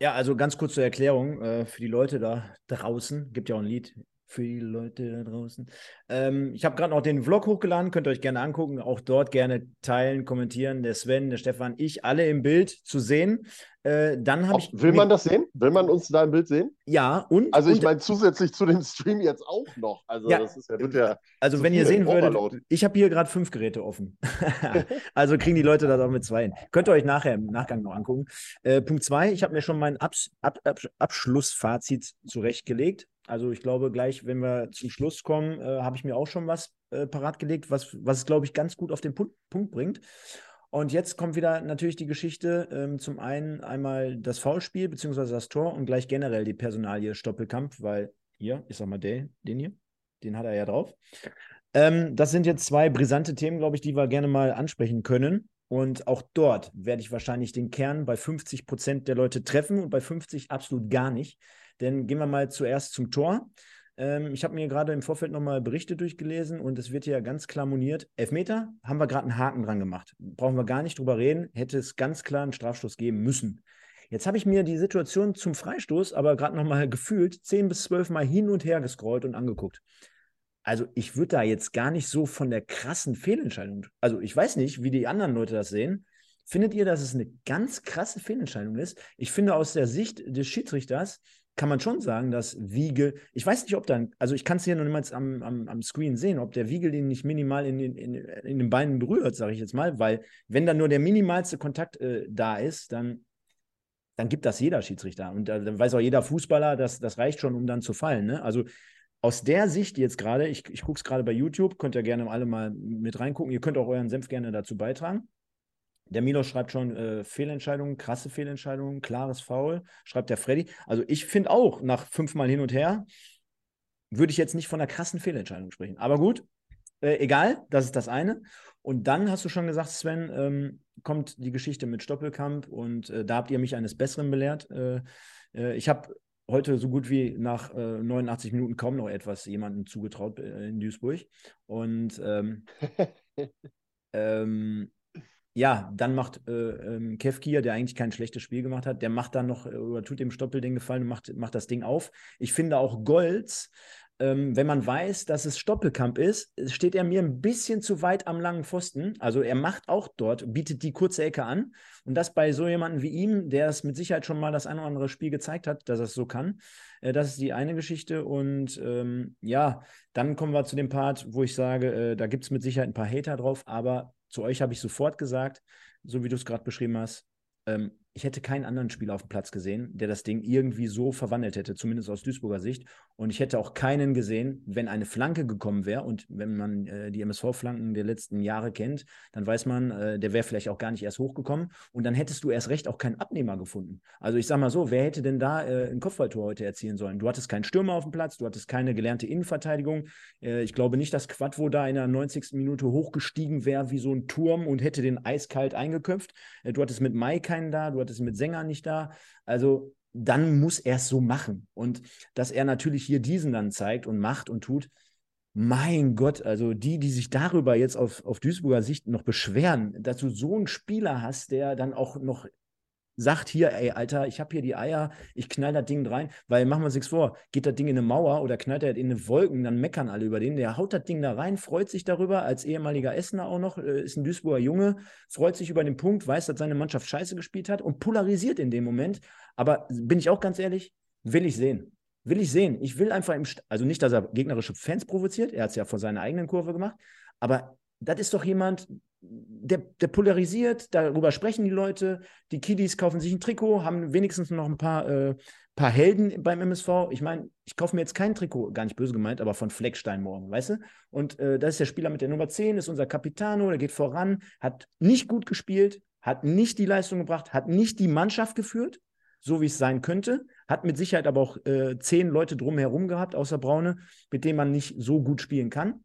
ja, also ganz kurz zur Erklärung äh, für die Leute da draußen. Gibt ja auch ein Lied, für die Leute da draußen. Ähm, ich habe gerade noch den Vlog hochgeladen, könnt ihr euch gerne angucken. Auch dort gerne teilen, kommentieren. Der Sven, der Stefan, ich, alle im Bild zu sehen. Äh, dann habe ich. Will man das sehen? Will man uns da im Bild sehen? Ja, und. Also, ich meine, zusätzlich zu dem Stream jetzt auch noch. Also, ja, das ist ja, ja Also, wenn ihr sehen würdet, ich habe hier gerade fünf Geräte offen. also kriegen die Leute da doch mit zwei hin. Könnt ihr euch nachher im Nachgang noch angucken. Äh, Punkt zwei, ich habe mir schon mein Abs Ab Ab Abschlussfazit zurechtgelegt. Also ich glaube, gleich, wenn wir zum Schluss kommen, äh, habe ich mir auch schon was äh, parat gelegt, was, was es, glaube ich, ganz gut auf den Punkt, Punkt bringt. Und jetzt kommt wieder natürlich die Geschichte, ähm, zum einen einmal das Foulspiel beziehungsweise das Tor und gleich generell die Personalie Stoppelkampf, weil hier, ich sag mal, der, den hier, den hat er ja drauf. Ähm, das sind jetzt zwei brisante Themen, glaube ich, die wir gerne mal ansprechen können. Und auch dort werde ich wahrscheinlich den Kern bei 50 Prozent der Leute treffen und bei 50 absolut gar nicht. Denn gehen wir mal zuerst zum Tor. Ähm, ich habe mir gerade im Vorfeld nochmal Berichte durchgelesen und es wird ja ganz klar moniert. Elfmeter haben wir gerade einen Haken dran gemacht. Brauchen wir gar nicht drüber reden. Hätte es ganz klar einen Strafstoß geben müssen. Jetzt habe ich mir die Situation zum Freistoß aber gerade nochmal gefühlt zehn bis zwölf Mal hin und her gescrollt und angeguckt. Also ich würde da jetzt gar nicht so von der krassen Fehlentscheidung. Also ich weiß nicht, wie die anderen Leute das sehen. Findet ihr, dass es eine ganz krasse Fehlentscheidung ist? Ich finde aus der Sicht des Schiedsrichters kann man schon sagen, dass Wiegel, ich weiß nicht, ob dann, also ich kann es hier noch niemals am, am, am Screen sehen, ob der Wiegel den nicht minimal in den, in, in den Beinen berührt, sage ich jetzt mal, weil wenn dann nur der minimalste Kontakt äh, da ist, dann, dann gibt das jeder Schiedsrichter. Und äh, dann weiß auch jeder Fußballer, dass das reicht schon, um dann zu fallen. Ne? Also aus der Sicht jetzt gerade, ich, ich gucke es gerade bei YouTube, könnt ihr gerne alle mal mit reingucken. Ihr könnt auch euren Senf gerne dazu beitragen. Der Milo schreibt schon äh, Fehlentscheidungen, krasse Fehlentscheidungen, klares Foul, schreibt der Freddy. Also ich finde auch, nach fünfmal hin und her, würde ich jetzt nicht von einer krassen Fehlentscheidung sprechen. Aber gut, äh, egal, das ist das eine. Und dann hast du schon gesagt, Sven, ähm, kommt die Geschichte mit Stoppelkamp und äh, da habt ihr mich eines Besseren belehrt. Äh, äh, ich habe heute so gut wie nach 89 äh, Minuten kaum noch etwas jemandem zugetraut in Duisburg. Und ähm, ähm, ja, dann macht äh, ähm, Kevkia, der eigentlich kein schlechtes Spiel gemacht hat, der macht dann noch äh, oder tut dem Stoppel den Gefallen und macht, macht das Ding auf. Ich finde auch Golds, ähm, wenn man weiß, dass es Stoppelkamp ist, steht er mir ein bisschen zu weit am langen Pfosten. Also er macht auch dort, bietet die kurze Ecke an. Und das bei so jemandem wie ihm, der es mit Sicherheit schon mal das ein oder andere Spiel gezeigt hat, dass er es so kann. Äh, das ist die eine Geschichte. Und ähm, ja, dann kommen wir zu dem Part, wo ich sage, äh, da gibt es mit Sicherheit ein paar Hater drauf, aber zu euch habe ich sofort gesagt, so wie du es gerade beschrieben hast, ähm, ich hätte keinen anderen Spieler auf dem Platz gesehen, der das Ding irgendwie so verwandelt hätte, zumindest aus Duisburger Sicht. Und ich hätte auch keinen gesehen, wenn eine Flanke gekommen wäre. Und wenn man äh, die MSV-Flanken der letzten Jahre kennt, dann weiß man, äh, der wäre vielleicht auch gar nicht erst hochgekommen. Und dann hättest du erst recht auch keinen Abnehmer gefunden. Also ich sag mal so, wer hätte denn da äh, ein Kopfballtor heute erzielen sollen? Du hattest keinen Stürmer auf dem Platz, du hattest keine gelernte Innenverteidigung. Äh, ich glaube nicht, dass Quadvo da in der 90. Minute hochgestiegen wäre wie so ein Turm und hätte den eiskalt eingeköpft. Äh, du hattest mit Mai keinen da, du hattest mit Sänger nicht da. Also dann muss er es so machen. Und dass er natürlich hier diesen dann zeigt und macht und tut, mein Gott, also die, die sich darüber jetzt auf, auf Duisburger Sicht noch beschweren, dass du so einen Spieler hast, der dann auch noch sagt hier, ey, Alter, ich habe hier die Eier, ich knall das Ding rein, weil machen wir uns nichts vor, geht das Ding in eine Mauer oder knallt er in eine Wolken, dann meckern alle über den. Der haut das Ding da rein, freut sich darüber, als ehemaliger Essener auch noch, äh, ist ein Duisburger Junge, freut sich über den Punkt, weiß, dass seine Mannschaft scheiße gespielt hat und polarisiert in dem Moment. Aber bin ich auch ganz ehrlich, will ich sehen. Will ich sehen. Ich will einfach im, St also nicht, dass er gegnerische Fans provoziert, er hat es ja vor seiner eigenen Kurve gemacht, aber das ist doch jemand, der, der, polarisiert, darüber sprechen die Leute, die Kiddies kaufen sich ein Trikot, haben wenigstens noch ein paar, äh, paar Helden beim MSV. Ich meine, ich kaufe mir jetzt kein Trikot, gar nicht böse gemeint, aber von Fleckstein morgen, weißt du? Und äh, das ist der Spieler mit der Nummer 10, ist unser Capitano, der geht voran, hat nicht gut gespielt, hat nicht die Leistung gebracht, hat nicht die Mannschaft geführt, so wie es sein könnte, hat mit Sicherheit aber auch äh, zehn Leute drumherum gehabt, außer Braune, mit denen man nicht so gut spielen kann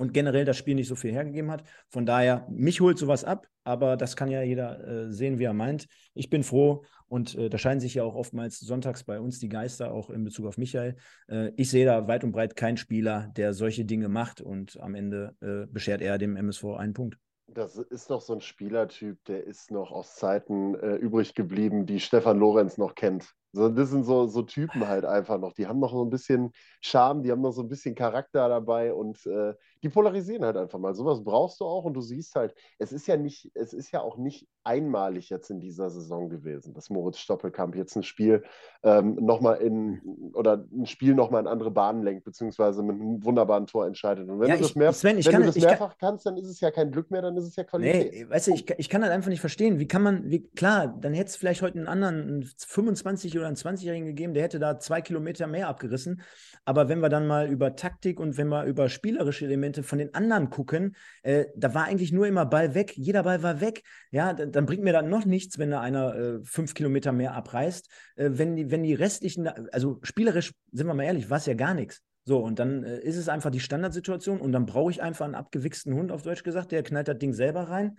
und generell das Spiel nicht so viel hergegeben hat. Von daher, mich holt sowas ab, aber das kann ja jeder äh, sehen, wie er meint. Ich bin froh und äh, da scheinen sich ja auch oftmals sonntags bei uns die Geister, auch in Bezug auf Michael. Äh, ich sehe da weit und breit keinen Spieler, der solche Dinge macht und am Ende äh, beschert er dem MSV einen Punkt. Das ist doch so ein Spielertyp, der ist noch aus Zeiten äh, übrig geblieben, die Stefan Lorenz noch kennt. So, das sind so, so Typen halt einfach noch. Die haben noch so ein bisschen Charme, die haben noch so ein bisschen Charakter dabei und äh, die polarisieren halt einfach mal. Sowas brauchst du auch und du siehst halt, es ist ja nicht, es ist ja auch nicht einmalig jetzt in dieser Saison gewesen, dass Moritz Stoppelkamp jetzt ein Spiel ähm, nochmal in oder ein Spiel nochmal in andere Bahnen lenkt, beziehungsweise mit einem wunderbaren Tor entscheidet. Und wenn ja, du das, mehr, Sven, wenn kann, du das mehrfach kann, kannst, dann ist es ja kein Glück mehr, dann ist es ja Qualität. Nee, weißt du, ich, ich kann halt einfach nicht verstehen, wie kann man, wie, klar, dann hätte es vielleicht heute einen anderen, einen 25 oder einen 20-Jährigen gegeben, der hätte da zwei Kilometer mehr abgerissen. Aber wenn wir dann mal über Taktik und wenn wir über spielerische Elemente von den anderen gucken, äh, da war eigentlich nur immer Ball weg. Jeder Ball war weg. Ja, dann, dann bringt mir dann noch nichts, wenn da einer äh, fünf Kilometer mehr abreißt. Äh, wenn, die, wenn die restlichen, also spielerisch, sind wir mal ehrlich, war es ja gar nichts. So, und dann äh, ist es einfach die Standardsituation und dann brauche ich einfach einen abgewichsten Hund, auf Deutsch gesagt, der knallt das Ding selber rein.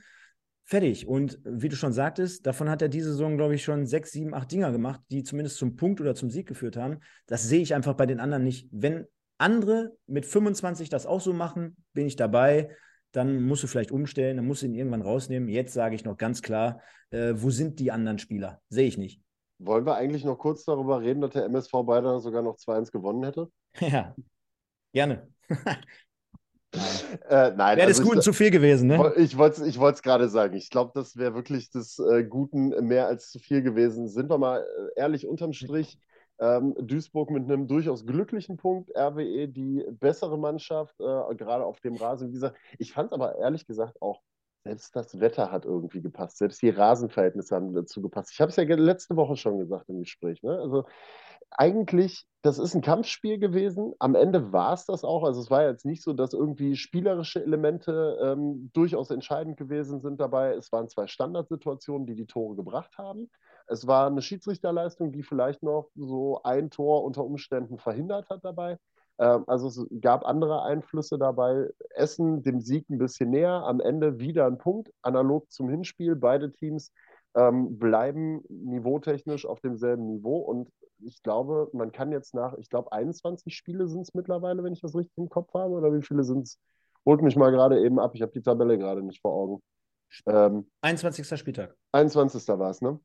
Fertig. Und wie du schon sagtest, davon hat er diese Saison, glaube ich, schon sechs, sieben, acht Dinger gemacht, die zumindest zum Punkt oder zum Sieg geführt haben. Das sehe ich einfach bei den anderen nicht. Wenn andere mit 25 das auch so machen, bin ich dabei. Dann musst du vielleicht umstellen, dann musst du ihn irgendwann rausnehmen. Jetzt sage ich noch ganz klar, äh, wo sind die anderen Spieler? Sehe ich nicht. Wollen wir eigentlich noch kurz darüber reden, dass der MSV beinahe sogar noch 2-1 gewonnen hätte? Ja, gerne. Äh, nein, wäre also des Guten zu viel gewesen, ne? Ich wollte es ich gerade sagen. Ich glaube, das wäre wirklich des äh, Guten mehr als zu viel gewesen. Sind wir mal äh, ehrlich unterm Strich. Ähm, Duisburg mit einem durchaus glücklichen Punkt, RWE die bessere Mannschaft, äh, gerade auf dem Rasen. Wie gesagt, ich fand aber ehrlich gesagt auch, selbst das Wetter hat irgendwie gepasst. Selbst die Rasenverhältnisse haben dazu gepasst. Ich habe es ja letzte Woche schon gesagt im Gespräch. Ne? Also eigentlich, das ist ein Kampfspiel gewesen. Am Ende war es das auch. Also es war jetzt nicht so, dass irgendwie spielerische Elemente ähm, durchaus entscheidend gewesen sind dabei. Es waren zwei Standardsituationen, die die Tore gebracht haben. Es war eine Schiedsrichterleistung, die vielleicht noch so ein Tor unter Umständen verhindert hat dabei. Ähm, also es gab andere Einflüsse dabei. Essen dem Sieg ein bisschen näher. Am Ende wieder ein Punkt, analog zum Hinspiel. Beide Teams ähm, bleiben niveautechnisch auf demselben Niveau. Und ich glaube, man kann jetzt nach, ich glaube, 21 Spiele sind es mittlerweile, wenn ich das richtig im Kopf habe, oder wie viele sind es? Holt mich mal gerade eben ab, ich habe die Tabelle gerade nicht vor Augen. Ähm, 21. Spieltag. 21. war es, ne?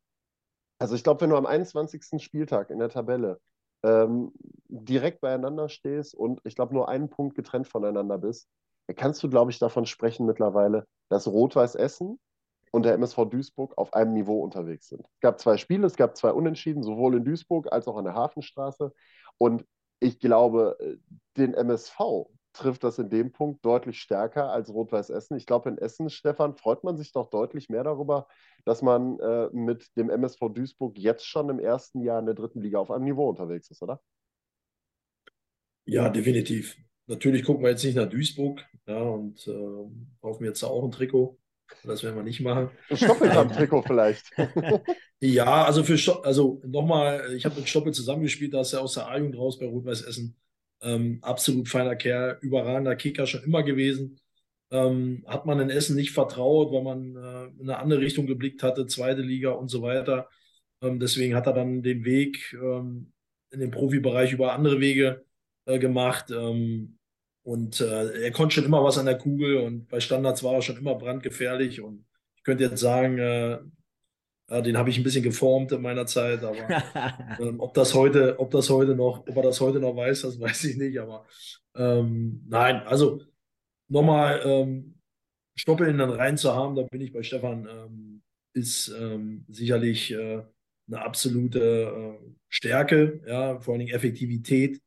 Also ich glaube, wenn du am 21. Spieltag in der Tabelle ähm, direkt beieinander stehst und ich glaube nur einen Punkt getrennt voneinander bist, kannst du, glaube ich, davon sprechen mittlerweile, dass Rot-Weiß Essen und der MSV Duisburg auf einem Niveau unterwegs sind. Es gab zwei Spiele, es gab zwei Unentschieden, sowohl in Duisburg als auch an der Hafenstraße. Und ich glaube, den MSV trifft das in dem Punkt deutlich stärker als Rot-Weiß Essen. Ich glaube, in Essen, Stefan, freut man sich doch deutlich mehr darüber, dass man äh, mit dem MSV Duisburg jetzt schon im ersten Jahr in der dritten Liga auf einem Niveau unterwegs ist, oder? Ja, definitiv. Natürlich gucken wir jetzt nicht nach Duisburg ja, und äh, kaufen jetzt auch ein Trikot. Das werden wir nicht machen. Stoppelkamp-Trikot vielleicht. ja, also für Sto also nochmal, ich habe mit Stoppel zusammengespielt, da ist er aus der A-Jugend raus bei Rot-Weiß Essen. Ähm, absolut feiner Kerl, überragender Kicker schon immer gewesen. Ähm, hat man in Essen nicht vertraut, weil man äh, in eine andere Richtung geblickt hatte, zweite Liga und so weiter. Ähm, deswegen hat er dann den Weg ähm, in den Profibereich über andere Wege äh, gemacht. Ähm, und äh, er konnte schon immer was an der Kugel und bei Standards war er schon immer brandgefährlich. Und ich könnte jetzt sagen, äh, ja, den habe ich ein bisschen geformt in meiner Zeit, aber ähm, ob das heute, ob das heute noch, ob er das heute noch weiß, das weiß ich nicht. Aber ähm, nein, also nochmal ähm, Stoppeln dann rein zu haben, da bin ich bei Stefan, ähm, ist ähm, sicherlich äh, eine absolute äh, Stärke, ja, vor allen Dingen Effektivität.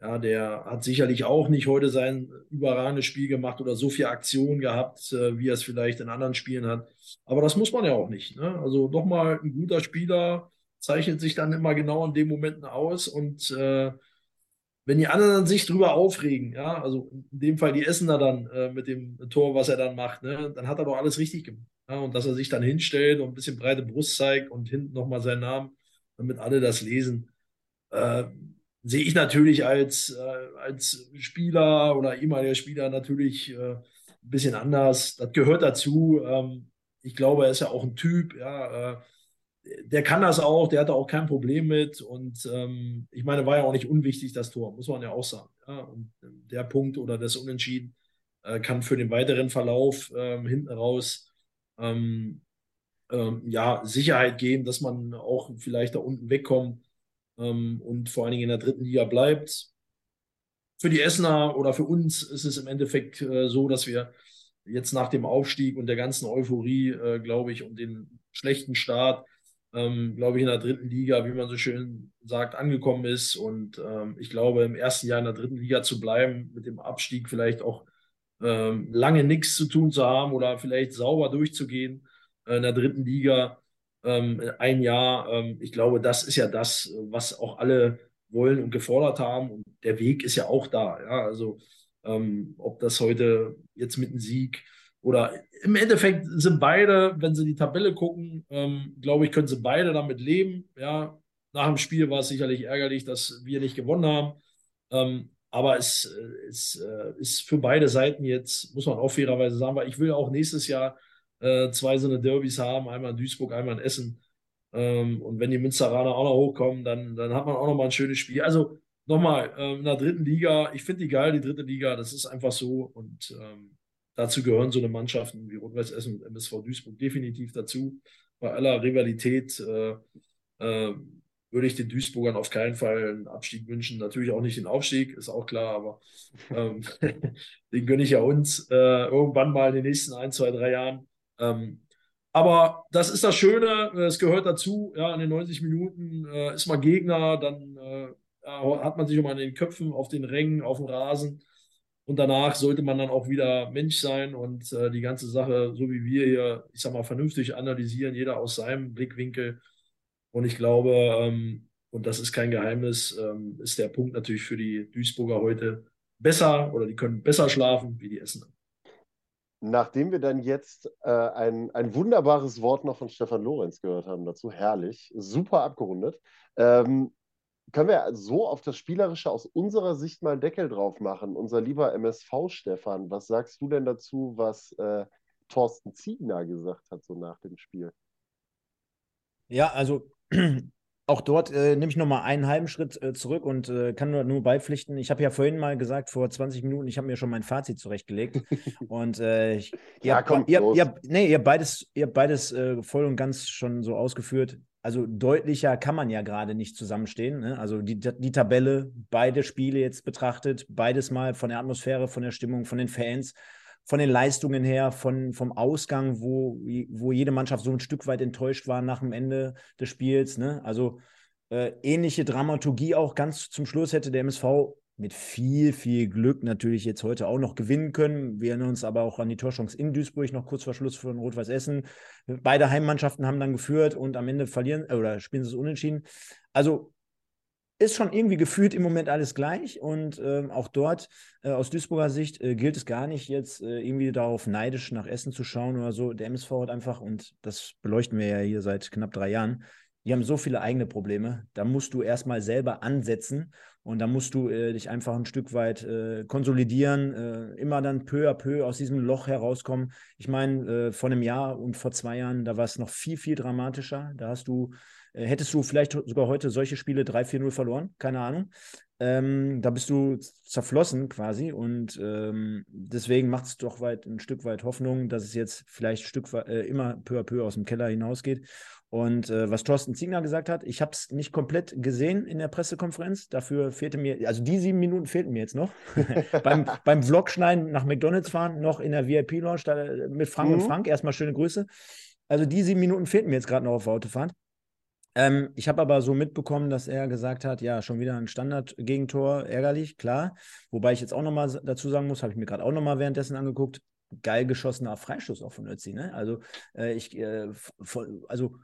Ja, der hat sicherlich auch nicht heute sein überragendes Spiel gemacht oder so viel Aktion gehabt, äh, wie er es vielleicht in anderen Spielen hat. Aber das muss man ja auch nicht. Ne? Also nochmal ein guter Spieler zeichnet sich dann immer genau in den Momenten aus und äh, wenn die anderen sich drüber aufregen, ja, also in dem Fall die Essener dann äh, mit dem Tor, was er dann macht, ne, dann hat er doch alles richtig gemacht. Ja, und dass er sich dann hinstellt und ein bisschen breite Brust zeigt und hinten nochmal seinen Namen, damit alle das lesen. Äh, sehe ich natürlich als, äh, als Spieler oder ehemaliger Spieler natürlich äh, ein bisschen anders. Das gehört dazu. Ähm, ich glaube, er ist ja auch ein Typ, ja, äh, der kann das auch, der hat da auch kein Problem mit. Und ähm, ich meine, war ja auch nicht unwichtig, das Tor, muss man ja auch sagen. Ja? Und der Punkt oder das Unentschieden äh, kann für den weiteren Verlauf ähm, hinten raus ähm, ähm, ja, Sicherheit geben, dass man auch vielleicht da unten wegkommt ähm, und vor allen Dingen in der dritten Liga bleibt. Für die Essener oder für uns ist es im Endeffekt äh, so, dass wir jetzt nach dem Aufstieg und der ganzen Euphorie, äh, glaube ich, und den schlechten Start, ähm, glaube ich, in der dritten Liga, wie man so schön sagt, angekommen ist. Und ähm, ich glaube, im ersten Jahr in der dritten Liga zu bleiben, mit dem Abstieg vielleicht auch ähm, lange nichts zu tun zu haben oder vielleicht sauber durchzugehen äh, in der dritten Liga, ähm, ein Jahr. Ähm, ich glaube, das ist ja das, was auch alle wollen und gefordert haben. Und der Weg ist ja auch da. Ja? Also ähm, ob das heute jetzt mit einem Sieg oder im Endeffekt sind beide, wenn sie die Tabelle gucken, ähm, glaube ich, können sie beide damit leben. Ja, nach dem Spiel war es sicherlich ärgerlich, dass wir nicht gewonnen haben. Ähm, aber es, es, äh, ist für beide Seiten jetzt, muss man auch fairerweise sagen, weil ich will auch nächstes Jahr äh, zwei so eine Derbys haben, einmal in Duisburg, einmal in Essen. Ähm, und wenn die Münsteraner auch noch hochkommen, dann, dann hat man auch noch mal ein schönes Spiel. Also nochmal, äh, in der dritten Liga, ich finde die geil, die dritte Liga, das ist einfach so. Und ähm, dazu gehören so eine Mannschaften wie Rot-Weiß Essen und MSV Duisburg definitiv dazu. Bei aller Rivalität äh, äh, würde ich den Duisburgern auf keinen Fall einen Abstieg wünschen. Natürlich auch nicht den Aufstieg, ist auch klar, aber ähm, den gönne ich ja uns äh, irgendwann mal in den nächsten ein, zwei, drei Jahren. Ähm, aber das ist das Schöne, es gehört dazu, ja, in den 90 Minuten äh, ist man Gegner, dann äh, hat man sich immer in den Köpfen, auf den Rängen, auf dem Rasen. Und danach sollte man dann auch wieder Mensch sein und äh, die ganze Sache, so wie wir hier, ich sag mal, vernünftig analysieren, jeder aus seinem Blickwinkel. Und ich glaube, ähm, und das ist kein Geheimnis, ähm, ist der Punkt natürlich für die Duisburger heute besser oder die können besser schlafen wie die Essener. Nachdem wir dann jetzt äh, ein, ein wunderbares Wort noch von Stefan Lorenz gehört haben dazu, herrlich, super abgerundet, ähm, können wir so auf das Spielerische aus unserer Sicht mal einen Deckel drauf machen. Unser lieber MSV Stefan, was sagst du denn dazu, was äh, Thorsten Ziegner gesagt hat, so nach dem Spiel? Ja, also auch dort äh, nehme ich nochmal einen halben Schritt äh, zurück und äh, kann nur, nur beipflichten. Ich habe ja vorhin mal gesagt, vor 20 Minuten, ich habe mir schon mein Fazit zurechtgelegt. und äh, ich, ihr, ja, habt, komm, ihr, ihr, nee, ihr beides, ihr beides äh, voll und ganz schon so ausgeführt. Also deutlicher kann man ja gerade nicht zusammenstehen. Ne? Also die, die Tabelle, beide Spiele jetzt betrachtet, beides mal von der Atmosphäre, von der Stimmung, von den Fans von den Leistungen her, von, vom Ausgang, wo, wo jede Mannschaft so ein Stück weit enttäuscht war nach dem Ende des Spiels. Ne? Also äh, ähnliche Dramaturgie auch ganz zum Schluss hätte der MSV mit viel, viel Glück natürlich jetzt heute auch noch gewinnen können. Wir erinnern uns aber auch an die Torchance in Duisburg noch kurz vor Schluss von Rot-Weiß Essen. Beide Heimmannschaften haben dann geführt und am Ende verlieren äh, oder spielen sie es unentschieden. Also ist schon irgendwie gefühlt im Moment alles gleich und ähm, auch dort äh, aus Duisburger Sicht äh, gilt es gar nicht jetzt äh, irgendwie darauf neidisch nach Essen zu schauen oder so. Der MSV hat einfach, und das beleuchten wir ja hier seit knapp drei Jahren, die haben so viele eigene Probleme. Da musst du erstmal selber ansetzen und da musst du äh, dich einfach ein Stück weit äh, konsolidieren, äh, immer dann peu à peu aus diesem Loch herauskommen. Ich meine, vor einem Jahr und vor zwei Jahren, da war es noch viel, viel dramatischer. Da hast du, hättest du vielleicht sogar heute solche Spiele 3-4-0 verloren, keine Ahnung. Ähm, da bist du zerflossen quasi und ähm, deswegen macht es doch weit, ein Stück weit Hoffnung, dass es jetzt vielleicht Stück äh, immer peu à peu aus dem Keller hinausgeht. Und äh, was Thorsten Ziegner gesagt hat, ich habe es nicht komplett gesehen in der Pressekonferenz. Dafür fehlte mir, also die sieben Minuten fehlten mir jetzt noch. beim, beim Vlogschneiden nach McDonalds fahren, noch in der VIP-Lounge äh, mit Frank mhm. und Frank. Erstmal schöne Grüße. Also die sieben Minuten fehlten mir jetzt gerade noch auf der Autofahrt. Ähm, ich habe aber so mitbekommen, dass er gesagt hat, ja, schon wieder ein Standard-Gegentor, ärgerlich, klar. Wobei ich jetzt auch nochmal dazu sagen muss, habe ich mir gerade auch nochmal währenddessen angeguckt, geil geschossener Freistoß auch von Ötzi. Ne? Also äh, ich, äh, also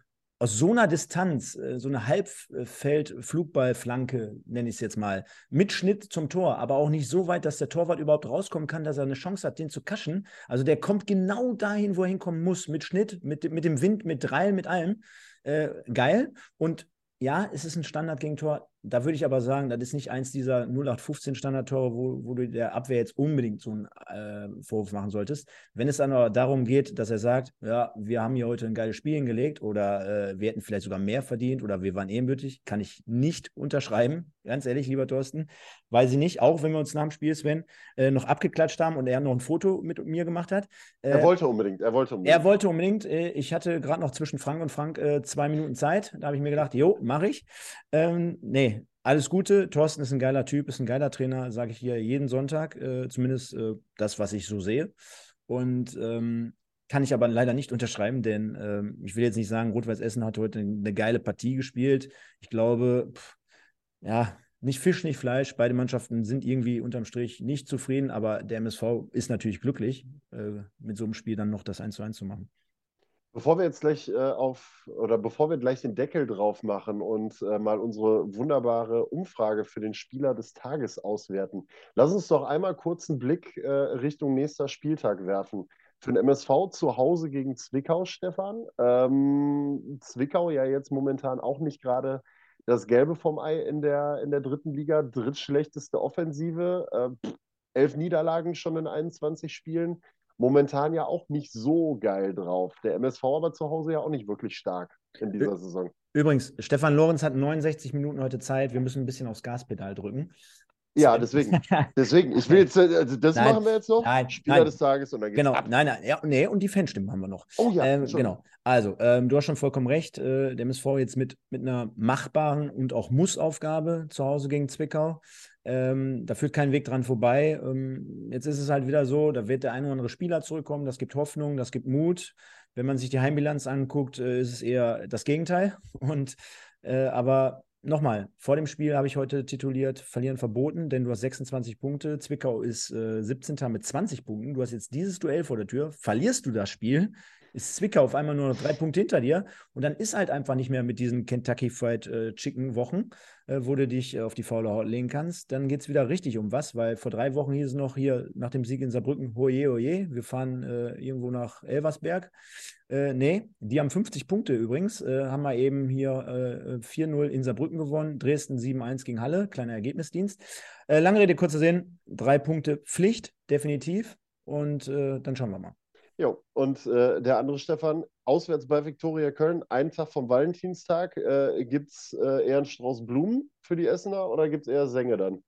aus so einer Distanz, äh, so eine Halbfeld-Flugballflanke, nenne ich es jetzt mal, mit Schnitt zum Tor, aber auch nicht so weit, dass der Torwart überhaupt rauskommen kann, dass er eine Chance hat, den zu kaschen. Also der kommt genau dahin, wo er hinkommen muss, mit Schnitt, mit, mit dem Wind, mit Dreil, mit allem. Äh, geil. Und ja, es ist ein Standard-Gegentor. Da würde ich aber sagen, das ist nicht eins dieser 0815 Standardtore, wo, wo du der Abwehr jetzt unbedingt so einen äh, Vorwurf machen solltest. Wenn es dann aber darum geht, dass er sagt, ja, wir haben hier heute ein geiles Spiel hingelegt oder äh, wir hätten vielleicht sogar mehr verdient oder wir waren ebenbürtig, kann ich nicht unterschreiben. Ganz ehrlich, lieber Thorsten, weiß ich nicht. Auch wenn wir uns nach dem Spiel, Sven, äh, noch abgeklatscht haben und er noch ein Foto mit mir gemacht hat. er äh, wollte unbedingt, er wollte unbedingt. Er wollte unbedingt. Äh, ich hatte gerade noch zwischen Frank und Frank äh, zwei Minuten Zeit. Da habe ich mir gedacht, jo, mache ich. Ähm, nee, alles Gute. Thorsten ist ein geiler Typ, ist ein geiler Trainer, sage ich hier jeden Sonntag, äh, zumindest äh, das, was ich so sehe. Und ähm, kann ich aber leider nicht unterschreiben, denn ähm, ich will jetzt nicht sagen, Rot-Weiß Essen hat heute eine, geile Partie gespielt. Ich glaube, pff, ja, nicht Fisch, nicht Fleisch. Beide Mannschaften sind irgendwie unterm Strich nicht zufrieden, aber der MSV ist natürlich glücklich, äh, mit so einem Spiel dann noch das 1 zu 1 zu machen. Bevor wir jetzt gleich äh, auf oder bevor wir gleich den Deckel drauf machen und äh, mal unsere wunderbare Umfrage für den Spieler des Tages auswerten, lass uns doch einmal kurz einen Blick äh, Richtung nächster Spieltag werfen. Für den MSV zu Hause gegen Zwickau, Stefan. Ähm, Zwickau ja jetzt momentan auch nicht gerade das Gelbe vom Ei in der, in der dritten Liga, drittschlechteste Offensive. Äh, elf Niederlagen schon in 21 Spielen momentan ja auch nicht so geil drauf. Der MSV aber zu Hause ja auch nicht wirklich stark in dieser Saison. Übrigens, Stefan Lorenz hat 69 Minuten heute Zeit. Wir müssen ein bisschen aufs Gaspedal drücken. Ja, deswegen. Deswegen. Ich will jetzt, also das nein, machen wir jetzt noch. Nein, Spieler nein. des Tages und dann geht's Genau, ab. nein, nein, ja, nee, und die Fanstimmen haben wir noch. Oh ja. Ähm, genau. Also, ähm, du hast schon vollkommen recht. Äh, der MSV jetzt mit, mit einer machbaren und auch Mussaufgabe zu Hause gegen Zwickau. Ähm, da führt kein Weg dran vorbei. Ähm, jetzt ist es halt wieder so, da wird der ein oder andere Spieler zurückkommen. Das gibt Hoffnung, das gibt Mut. Wenn man sich die Heimbilanz anguckt, äh, ist es eher das Gegenteil. Und äh, aber nochmal, vor dem Spiel habe ich heute tituliert, verlieren verboten, denn du hast 26 Punkte. Zwickau ist äh, 17. mit 20 Punkten. Du hast jetzt dieses Duell vor der Tür. Verlierst du das Spiel, ist Zwickau auf einmal nur noch drei Punkte hinter dir und dann ist halt einfach nicht mehr mit diesen Kentucky Fried äh, Chicken Wochen, äh, wo du dich äh, auf die faule Haut legen kannst. Dann geht es wieder richtig um was, weil vor drei Wochen hieß es noch hier nach dem Sieg in Saarbrücken, hoje, hoje, wir fahren äh, irgendwo nach Elversberg. Äh, nee, die haben 50 Punkte übrigens, äh, haben wir eben hier 4-0 in Saarbrücken gewonnen, Dresden 7-1 gegen Halle, kleiner Ergebnisdienst. lange Rede, kurzer Sinn, drei Punkte Pflicht, definitiv. Und dann schauen wir mal. Jo, und äh, der andere Stefan, auswärts bei Viktoria Köln, einen Tag vom Valentinstag, äh, gibt es äh, eher einen Strauß Blumen für die Essener oder gibt es eher Sänge dann?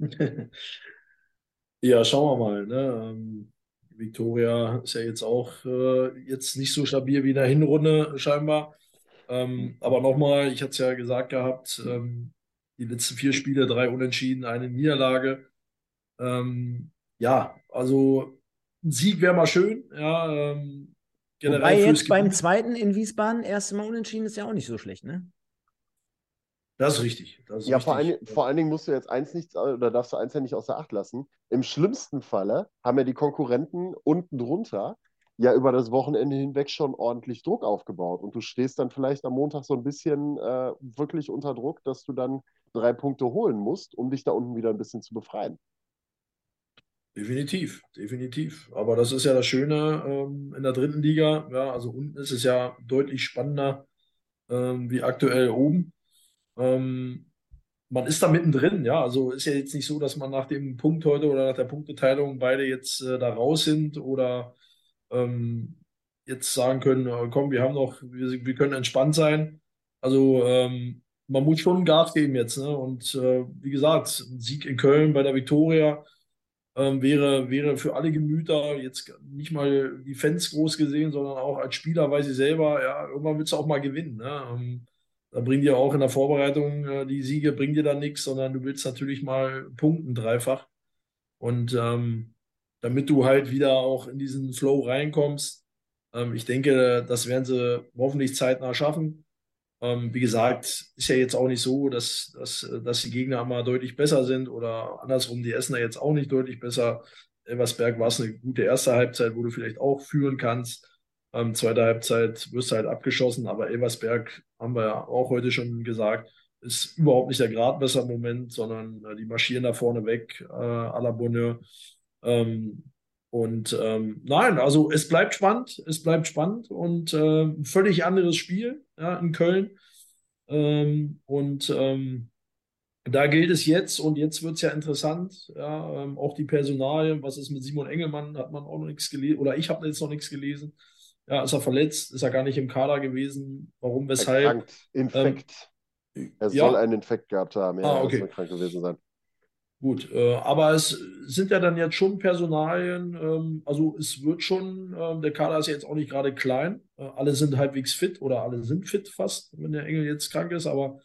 ja, schauen wir mal. Ne? Ähm, Viktoria ist ja jetzt auch äh, jetzt nicht so stabil wie in der Hinrunde scheinbar. Ähm, aber nochmal, ich hatte es ja gesagt gehabt, ähm, die letzten vier Spiele, drei Unentschieden, eine Niederlage. Ähm, ja, also ein Sieg wäre mal schön. Ja, ähm, Wobei jetzt beim zweiten in Wiesbaden erste Mal unentschieden ist ja auch nicht so schlecht, ne? Das ist richtig. Das ist ja, richtig. Vor, ein, vor allen Dingen musst du jetzt eins nicht, oder darfst du eins ja nicht außer Acht lassen. Im schlimmsten Falle haben ja die Konkurrenten unten drunter ja über das Wochenende hinweg schon ordentlich Druck aufgebaut. Und du stehst dann vielleicht am Montag so ein bisschen äh, wirklich unter Druck, dass du dann drei Punkte holen musst, um dich da unten wieder ein bisschen zu befreien. Definitiv, definitiv. Aber das ist ja das Schöne ähm, in der dritten Liga. Ja, also unten ist es ja deutlich spannender ähm, wie aktuell oben. Ähm, man ist da mittendrin, ja. Also ist ja jetzt nicht so, dass man nach dem Punkt heute oder nach der Punkteteilung beide jetzt äh, da raus sind oder ähm, jetzt sagen können, äh, komm, wir haben noch, wir, wir können entspannt sein. Also ähm, man muss schon Gas geben jetzt. Ne? Und äh, wie gesagt, ein Sieg in Köln bei der Viktoria ähm, wäre, wäre für alle Gemüter jetzt nicht mal die Fans groß gesehen, sondern auch als Spieler weiß ich selber, ja, irgendwann willst du auch mal gewinnen. Ne? Ähm, da bringt dir auch in der Vorbereitung äh, die Siege, bringt dir dann nichts, sondern du willst natürlich mal punkten dreifach. Und ähm, damit du halt wieder auch in diesen Flow reinkommst, ähm, ich denke, das werden sie hoffentlich zeitnah schaffen. Ähm, wie gesagt, ist ja jetzt auch nicht so, dass, dass, dass die Gegner mal deutlich besser sind oder andersrum, die Essener jetzt auch nicht deutlich besser. Elversberg war es eine gute erste Halbzeit, wo du vielleicht auch führen kannst. Ähm, zweite Halbzeit wirst du halt abgeschossen, aber Elversberg, haben wir ja auch heute schon gesagt, ist überhaupt nicht der Gradmesser im Moment, sondern äh, die marschieren da vorne weg, äh, à la Bonheur. Ähm, und ähm, nein, also es bleibt spannend, es bleibt spannend und äh, ein völlig anderes Spiel ja, in Köln. Ähm, und ähm, da gilt es jetzt und jetzt wird es ja interessant, ja, ähm, auch die Personalien, was ist mit Simon Engelmann, hat man auch noch nichts gelesen, oder ich habe jetzt noch nichts gelesen. Ja, ist er verletzt, ist er gar nicht im Kader gewesen, warum, weshalb? Erkrankt, Infekt. Ähm, er soll einen Infekt gehabt haben, ja, ah, okay. er soll krank gewesen sein. Gut, äh, aber es sind ja dann jetzt schon Personalien, ähm, also es wird schon, äh, der Kader ist jetzt auch nicht gerade klein, äh, alle sind halbwegs fit oder alle sind fit fast, wenn der Engel jetzt krank ist, aber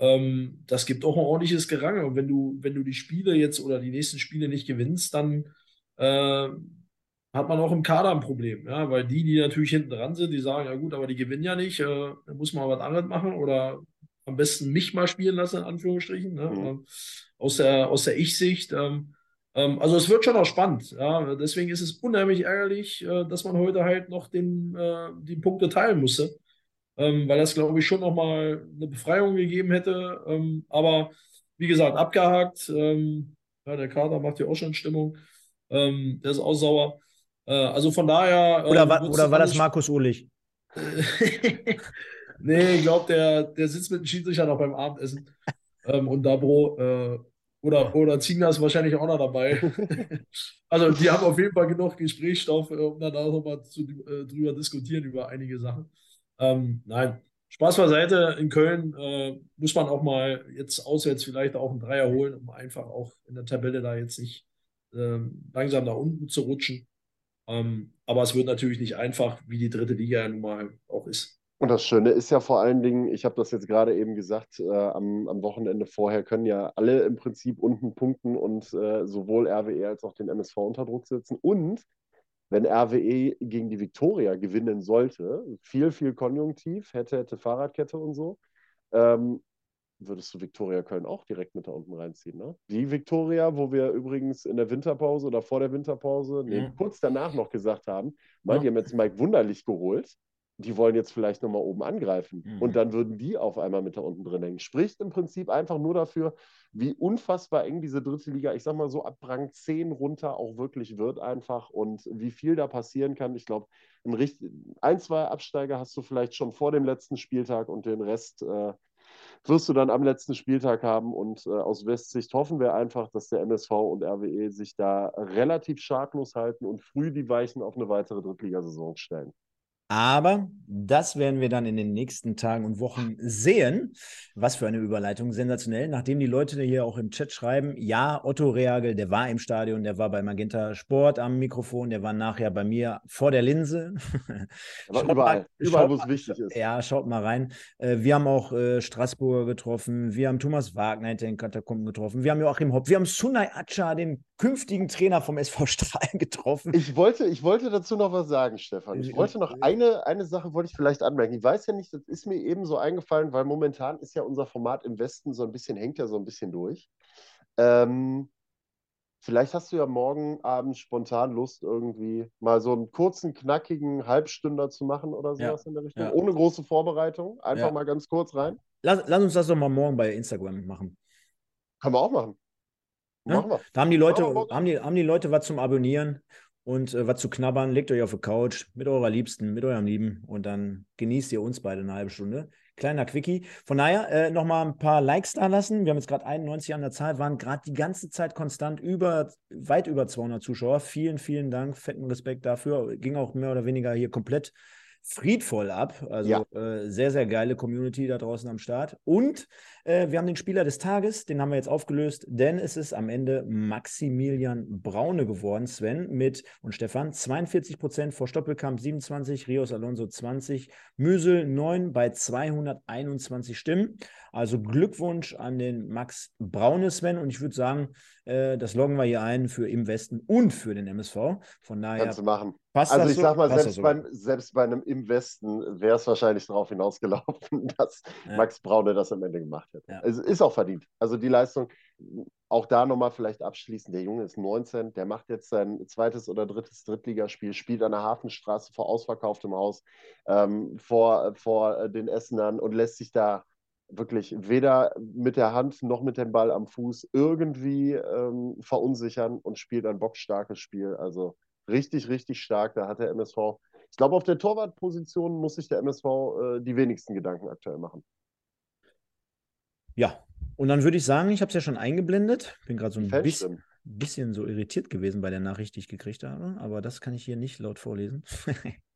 ähm, das gibt auch ein ordentliches Gerange und wenn du, wenn du die Spiele jetzt oder die nächsten Spiele nicht gewinnst, dann äh, hat man auch im Kader ein Problem, ja, weil die, die natürlich hinten dran sind, die sagen, ja gut, aber die gewinnen ja nicht, äh, muss man was anderes machen oder am besten mich mal spielen lassen, in Anführungsstrichen, ne? mhm. aus der, aus der Ich-Sicht. Ähm, ähm, also es wird schon auch spannend. Ja? Deswegen ist es unheimlich ärgerlich, äh, dass man heute halt noch den, äh, die Punkte teilen musste, ähm, weil das, glaube ich, schon nochmal eine Befreiung gegeben hätte. Ähm, aber wie gesagt, abgehakt. Ähm, ja, der Kader macht ja auch schon Stimmung. Ähm, der ist auch sauer. Äh, also von daher. Oder, war, oder war das Markus Uhlich? Nee, ich glaube, der, der sitzt mit dem Schiedsrichter noch beim Abendessen. Ähm, und Dabro äh, oder, oder Ziegner ist wahrscheinlich auch noch dabei. also die haben auf jeden Fall genug Gesprächsstoff, äh, um dann auch nochmal zu, äh, drüber diskutieren über einige Sachen. Ähm, nein, Spaß beiseite. In Köln äh, muss man auch mal jetzt auswärts vielleicht auch einen Dreier holen, um einfach auch in der Tabelle da jetzt nicht ähm, langsam nach unten zu rutschen. Ähm, aber es wird natürlich nicht einfach, wie die dritte Liga ja nun mal auch ist. Und das Schöne ist ja vor allen Dingen, ich habe das jetzt gerade eben gesagt, äh, am, am, Wochenende vorher können ja alle im Prinzip unten punkten und äh, sowohl RWE als auch den MSV unter Druck setzen. Und wenn RWE gegen die Viktoria gewinnen sollte, viel, viel konjunktiv, hätte, hätte Fahrradkette und so, ähm, würdest du Viktoria Köln auch direkt mit da unten reinziehen. Ne? Die Viktoria, wo wir übrigens in der Winterpause oder vor der Winterpause, nee, ja. kurz danach noch gesagt haben, mal, ja. die haben jetzt Mike Wunderlich geholt die wollen jetzt vielleicht nochmal oben angreifen. Mhm. Und dann würden die auf einmal mit da unten drin hängen. Spricht im Prinzip einfach nur dafür, wie unfassbar eng diese dritte Liga, ich sag mal so ab Rang 10 runter auch wirklich wird einfach und wie viel da passieren kann. Ich glaube, ein, ein, zwei Absteiger hast du vielleicht schon vor dem letzten Spieltag und den Rest äh, wirst du dann am letzten Spieltag haben. Und äh, aus Westsicht hoffen wir einfach, dass der MSV und RWE sich da relativ schadlos halten und früh die Weichen auf eine weitere Drittligasaison stellen. Aber das werden wir dann in den nächsten Tagen und Wochen sehen. Was für eine Überleitung, sensationell. Nachdem die Leute hier auch im Chat schreiben, ja, Otto Reagel, der war im Stadion, der war bei Magenta Sport am Mikrofon, der war nachher bei mir vor der Linse. Aber überall, mal, überall wo es wichtig ist. Ja, schaut mal rein. Äh, wir haben auch äh, Straßburger getroffen, wir haben Thomas Wagner hinter den Katakomben getroffen, wir haben Joachim Hopp, wir haben Sunay Acha, den künftigen Trainer vom SV Strahlen, getroffen. Ich wollte, ich wollte dazu noch was sagen, Stefan. Ich wollte noch ein eine, eine Sache wollte ich vielleicht anmerken. Ich weiß ja nicht, das ist mir eben so eingefallen, weil momentan ist ja unser Format im Westen so ein bisschen, hängt ja so ein bisschen durch. Ähm, vielleicht hast du ja morgen Abend spontan Lust, irgendwie mal so einen kurzen, knackigen Halbstünder zu machen oder sowas Ja, in der Richtung. ja. Ohne große Vorbereitung. Einfach Ja. mal ganz kurz rein. Lass, lass uns das doch mal morgen bei Instagram machen. Kann man auch machen. Wir. Da haben die Leute, wir haben die, haben die Leute was zum Abonnieren und äh, was zu knabbern. Legt euch auf die Couch mit eurer Liebsten, mit eurem Lieben und dann genießt ihr uns beide eine halbe Stunde. Kleiner Quickie. Von daher äh, nochmal ein paar Likes da lassen. Wir haben jetzt gerade 91 an der Zahl, waren gerade die ganze Zeit konstant über, weit über 200 Zuschauer. Vielen, vielen Dank, fetten Respekt dafür. Ging auch mehr oder weniger hier komplett friedvoll ab. Also Ja. äh, sehr, sehr geile Community da draußen am Start. Und äh, wir haben den Spieler des Tages, den haben wir jetzt aufgelöst, denn es ist am Ende Maximilian Braune geworden, Sven mit und Stefan 42 Prozent vor Stoppelkamp 27, Rios Alonso 20, Müsel 9 bei 221 Stimmen. Also Glückwunsch an den Max Braune, Sven. Und ich würde sagen, äh, das loggen wir hier ein für im Westen und für den MSV. Von daher Kannst du machen. passt Also ich so? sag mal, Passt selbst, beim, selbst bei einem im Westen wäre es wahrscheinlich darauf hinausgelaufen, dass Ja. Max Braune das am Ende gemacht hätte. Ja. Es ist auch verdient. Also die Leistung, auch da nochmal vielleicht abschließend, der Junge ist 19, der macht jetzt sein zweites oder drittes Drittligaspiel, spielt an der Hafenstraße vor ausverkauftem Haus, ähm, vor, vor den Essenern und lässt sich da wirklich weder mit der Hand noch mit dem Ball am Fuß irgendwie ähm, verunsichern und spielt ein bockstarkes Spiel. Also richtig, richtig stark. Da hat der MSV, ich glaube, auf der Torwartposition muss sich der MSV äh, die wenigsten Gedanken aktuell machen. Ja, und dann würde ich sagen, ich habe es ja schon eingeblendet. Bin gerade so ein bisschen, bisschen so irritiert gewesen bei der Nachricht, die ich gekriegt habe, aber das kann ich hier nicht laut vorlesen.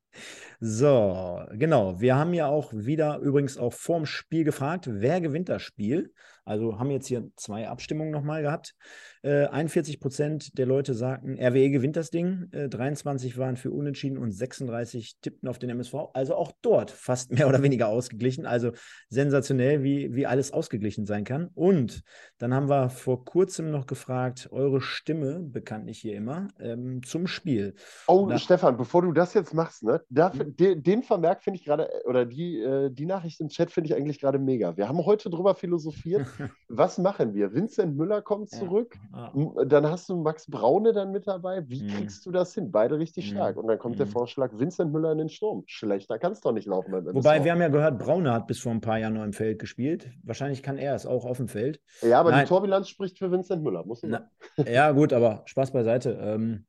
So, genau. Wir haben ja auch wieder übrigens auch vorm Spiel gefragt, wer gewinnt das Spiel? Also haben jetzt hier zwei Abstimmungen nochmal gehabt. Äh, 41 Prozent der Leute sagten, RWE gewinnt das Ding. Äh, 23 waren für Unentschieden und 36 tippten auf den MSV. Also auch dort fast mehr oder weniger ausgeglichen. Also sensationell, wie, wie alles ausgeglichen sein kann. Und dann haben wir vor kurzem noch gefragt, eure Stimme, bekanntlich hier immer, ähm, zum Spiel. Oh, Da- Stefan, bevor du das jetzt machst, ne, da, Mhm. den, den Vermerk finde ich gerade, oder die, äh, die Nachricht im Chat finde ich eigentlich gerade mega. Wir haben heute drüber philosophiert. Was machen wir? Vincent Müller kommt Ja. zurück. Ah, M- Dann hast du Max Braune dann mit dabei. Wie Mhm. kriegst du das hin? Beide richtig Mhm. stark. Und dann kommt der Mhm. Vorschlag, Vincent Müller in den Sturm. Schlechter kann es doch nicht laufen Wobei, wir haben ja gehört, Braune hat bis vor ein paar Jahren noch im Feld gespielt. Wahrscheinlich kann er es auch auf dem Feld. Ja, aber Nein. die Torbilanz spricht für Vincent Müller, muss man Na, ja, gut, aber Spaß beiseite. Ähm,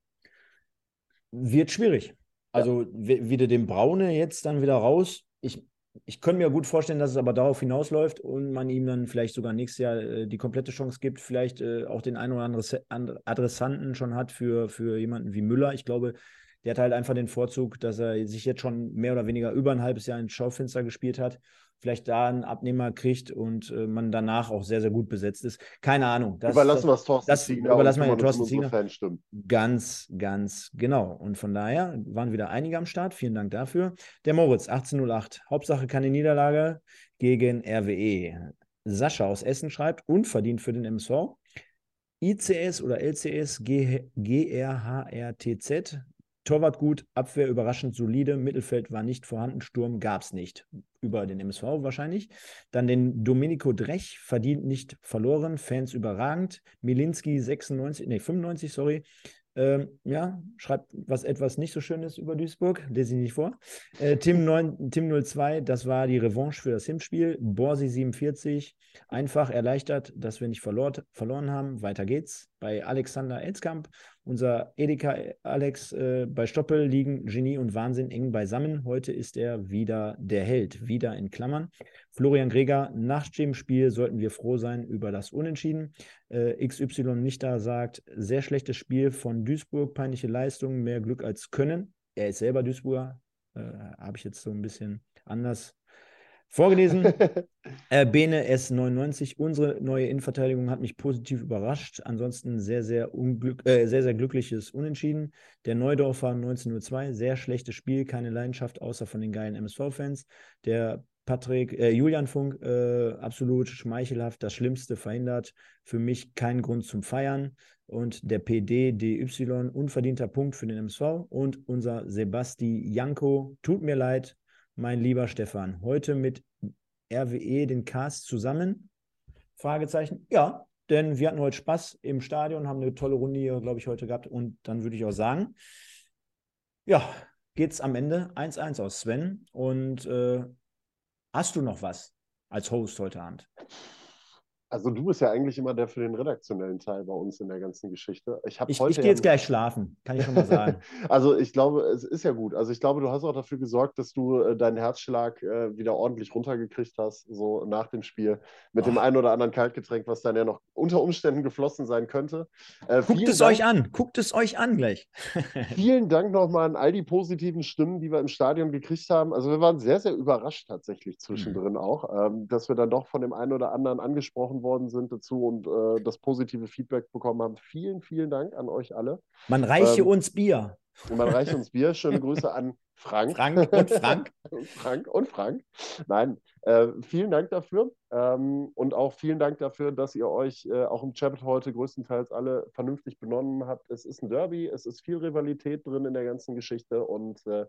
wird schwierig. Also, wie, wie du den Braune jetzt dann wieder raus. Ich, ich könnte mir gut vorstellen, dass es aber darauf hinausläuft und man ihm dann vielleicht sogar nächstes Jahr äh, die komplette Chance gibt, vielleicht äh, auch den einen oder anderen Adressanten schon hat für, für jemanden wie Müller. Ich glaube, der hat halt einfach den Vorzug, dass er sich jetzt schon mehr oder weniger über ein halbes Jahr ins Schaufenster gespielt hat. Vielleicht da einen Abnehmer kriegt und äh, man danach auch sehr, sehr gut besetzt ist. Keine Ahnung. Das, Überlassen wir es Thorsten das Ziegner überlassen wir Thorsten. Fanstimmen. Ganz, ganz genau. Und von daher waren wieder einige am Start. Vielen Dank dafür. Der Moritz, 1808. Hauptsache keine Niederlage gegen RWE. Sascha aus Essen schreibt, unverdient für den MSV. ICS oder LCS G GRHRTZ. Torwart gut, Abwehr überraschend solide, Mittelfeld war nicht vorhanden, Sturm gab es nicht. Über den MSV wahrscheinlich. Dann den Domenico Drech, verdient nicht verloren, Fans überragend. Milinski 96, nee, 95, sorry. Ähm, ja, schreibt was etwas nicht so Schönes über Duisburg, lese ich nicht vor. Äh, Tim, 9, Tim 02, das war die Revanche für das Hinspiel. Borsi 47, einfach erleichtert, dass wir nicht verlor, verloren haben. Weiter geht's. Bei Alexander Elzkamp, unser Edeka Alex äh, bei Stoppel liegen Genie und Wahnsinn eng beisammen. Heute ist er wieder der Held, wieder in Klammern. Florian Greger, nach dem Spiel sollten wir froh sein über das Unentschieden. Äh, XY nicht da sagt, sehr schlechtes Spiel von Duisburg, peinliche Leistung, mehr Glück als Können. Er ist selber Duisburger, äh, habe ich jetzt so ein bisschen anders vorgelesen. Äh, Bene S99, unsere neue Innenverteidigung hat mich positiv überrascht. Ansonsten sehr, sehr, unglück, äh, sehr, sehr glückliches Unentschieden. Der Neudorfer 1902, sehr schlechtes Spiel, keine Leidenschaft außer von den geilen MSV-Fans. Der Patrick, äh, Julian Funk, äh, absolut schmeichelhaft, das Schlimmste verhindert. Für mich kein Grund zum Feiern. Und der PD, DY, unverdienter Punkt für den MSV. Und unser Sebasti Janko, tut mir leid, mein lieber Stefan. Heute mit RWE den Cast zusammen? Fragezeichen. Ja, denn wir hatten heute Spaß im Stadion, haben eine tolle Runde hier, glaube ich, heute gehabt. Und dann würde ich auch sagen, ja, geht es am Ende 1-1 aus Sven. Und äh, hast du noch was als Host heute Abend? Also du bist ja eigentlich immer der für den redaktionellen Teil bei uns in der ganzen Geschichte. Ich, ich, ich gehe jetzt gleich schlafen, kann ich schon mal sagen. also ich glaube, es ist ja gut. Also ich glaube, du hast auch dafür gesorgt, dass du äh, deinen Herzschlag äh, wieder ordentlich runtergekriegt hast, so nach dem Spiel, mit oh. dem einen oder anderen Kaltgetränk, was dann ja noch unter Umständen geflossen sein könnte. Äh, Guckt es Dank, euch an, guckt es euch an gleich. vielen Dank nochmal an all die positiven Stimmen, die wir im Stadion gekriegt haben. Also wir waren sehr, sehr überrascht tatsächlich zwischendrin mhm. auch, ähm, dass wir dann doch von dem einen oder anderen angesprochen worden sind dazu und äh, das positive Feedback bekommen haben. Vielen, vielen Dank an euch alle. Man reiche ähm, uns Bier. Man reiche uns Bier. Schöne Grüße an Frank. Frank und Frank. Frank und Frank. Nein, äh, vielen Dank dafür. Ähm, und auch vielen Dank dafür, dass ihr euch äh, auch im Chat heute größtenteils alle vernünftig benommen habt. Es ist ein Derby, es ist viel Rivalität drin in der ganzen Geschichte und äh,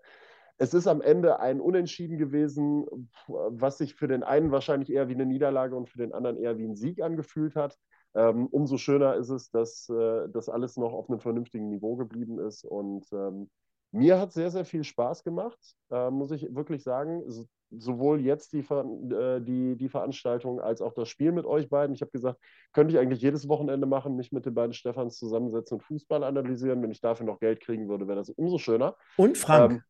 es ist am Ende ein Unentschieden gewesen, was sich für den einen wahrscheinlich eher wie eine Niederlage und für den anderen eher wie ein Sieg angefühlt hat. Ähm, umso schöner ist es, dass äh, das alles noch auf einem vernünftigen Niveau geblieben ist. Und ähm, mir hat sehr, sehr viel Spaß gemacht, äh, muss ich wirklich sagen. So, sowohl jetzt die, Ver äh, die, die Veranstaltung als auch das Spiel mit euch beiden. Ich habe gesagt, könnte ich eigentlich jedes Wochenende machen, mich mit den beiden Stefans zusammensetzen und Fußball analysieren. Wenn ich dafür noch Geld kriegen würde, wäre das umso schöner. Und Frank. Ähm,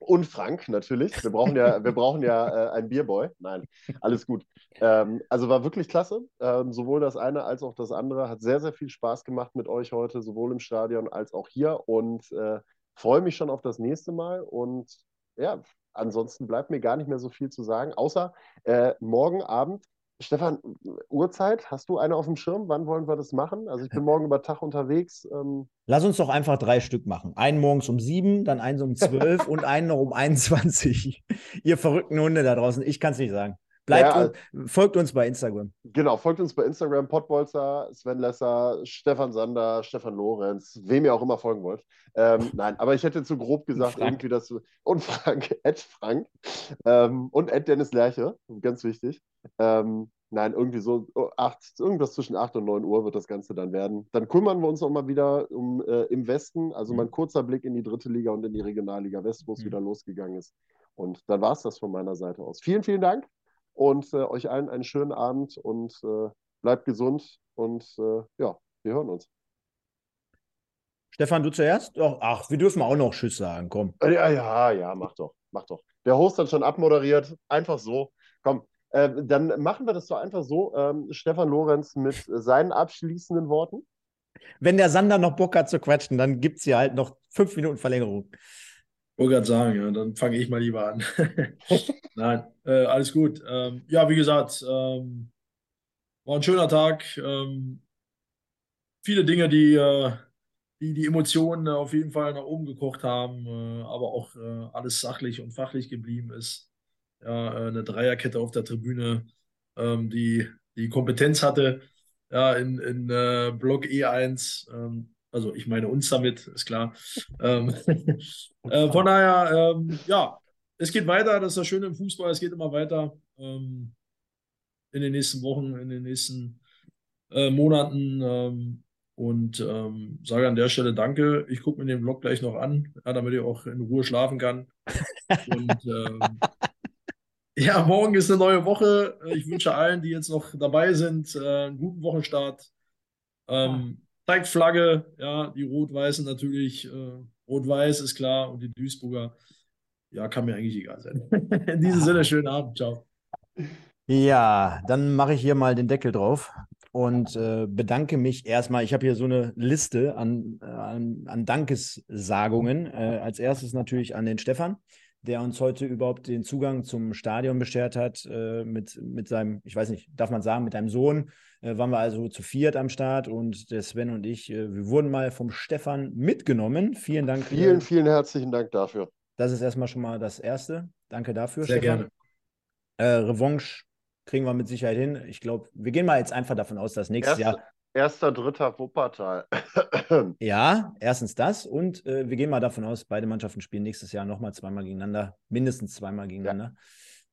und Frank natürlich. Wir brauchen ja, wir brauchen ja äh, einen Bierboy. Nein, alles gut. Ähm, also war wirklich klasse. Ähm, sowohl das eine als auch das andere. Hat sehr, sehr viel Spaß gemacht mit euch heute, sowohl im Stadion als auch hier. Und äh, freue mich schon auf das nächste Mal. Und ja, ansonsten bleibt mir gar nicht mehr so viel zu sagen, außer äh, morgen Abend Stefan, Uhrzeit, hast du eine auf dem Schirm? Wann wollen wir das machen? Also ich bin morgen über Tag unterwegs. Ähm Lass uns doch einfach drei Stück machen. Einen morgens um sieben, dann einen um zwölf und einen noch um 21. Ihr verrückten Hunde da draußen, ich kann es nicht sagen. Bleibt ja, uns, folgt uns bei Instagram. Genau, folgt uns bei Instagram, Pottbolzer, Sven Lesser, Stefan Sander, Stefan Lorenz, wem ihr auch immer folgen wollt. Ähm, nein, aber ich hätte zu grob gesagt, irgendwie das. Und Frank, Ed Frank ähm, und Ed Dennis Lerche, ganz wichtig. Ähm, nein, irgendwie so oh, acht, irgendwas zwischen 8 und 9 Uhr wird das Ganze dann werden. Dann kümmern wir uns auch mal wieder um äh, im Westen, also mhm. mal ein kurzer Blick in die dritte Liga und in die Regionalliga West, wo es mhm. wieder losgegangen ist. Und dann war es das von meiner Seite aus. Vielen, vielen Dank und äh, euch allen einen schönen Abend und äh, bleibt gesund und äh, ja, wir hören uns. Stefan, du zuerst? Doch, ach, wir dürfen auch noch Tschüss sagen, komm. Ja, ja, ja, mach doch, mach doch. Der Host hat schon abmoderiert, einfach so. Komm, äh, dann machen wir das doch einfach so. Ähm, Stefan Lorenz mit seinen abschließenden Worten. Wenn der Sander noch Bock hat zu quatschen, dann gibt es hier halt noch fünf Minuten Verlängerung. Wollte gerade sagen, ja, dann fange ich mal lieber an. Nein, äh, alles gut. Ähm, ja, wie gesagt, ähm, war ein schöner Tag. Ähm, viele Dinge, die, äh, die die Emotionen auf jeden Fall nach oben gekocht haben, äh, aber auch äh, alles sachlich und fachlich geblieben ist. Ja, äh, eine Dreierkette auf der Tribüne, ähm, die die Kompetenz hatte, ja, in, in äh, Block E1 ähm, also ich meine uns damit, ist klar. Ähm, äh, von daher, ähm, ja, es geht weiter, das ist das Schöne im Fußball, es geht immer weiter ähm, in den nächsten Wochen, in den nächsten äh, Monaten. Ähm, und ähm, sage an der Stelle Danke. Ich gucke mir den Vlog gleich noch an, ja, damit ich auch in Ruhe schlafen kann. Und ähm, ja, morgen ist eine neue Woche. Ich wünsche allen, die jetzt noch dabei sind, äh, einen guten Wochenstart. Ähm, zeigt Flagge, ja, die Rot-Weißen natürlich. Äh, Rot-Weiß ist klar und die Duisburger, ja, kann mir eigentlich egal sein. In diesem Sinne, schönen Abend, ciao. Ja, dann mache ich hier mal den Deckel drauf und äh, bedanke mich erstmal. Ich habe hier so eine Liste an, an, an Dankessagungen. Äh, als erstes natürlich an den Stefan der uns heute überhaupt den Zugang zum Stadion beschert hat, äh, mit, mit seinem, ich weiß nicht, darf man sagen, mit deinem Sohn. Äh, waren wir also zu viert am Start und der Sven und ich, äh, wir wurden mal vom Stefan mitgenommen. Vielen Dank. Vielen, vielen herzlichen Dank dafür. Das ist erstmal schon mal das Erste. Danke dafür, Sehr Stefan. gerne. Äh, Revanche kriegen wir mit Sicherheit hin. Ich glaube, wir gehen mal jetzt einfach davon aus, dass nächstes Erste, Jahr. Erster, dritter Wuppertal. Ja, erstens das und äh, wir gehen mal davon aus, beide Mannschaften spielen nächstes Jahr nochmal zweimal gegeneinander, mindestens zweimal gegeneinander.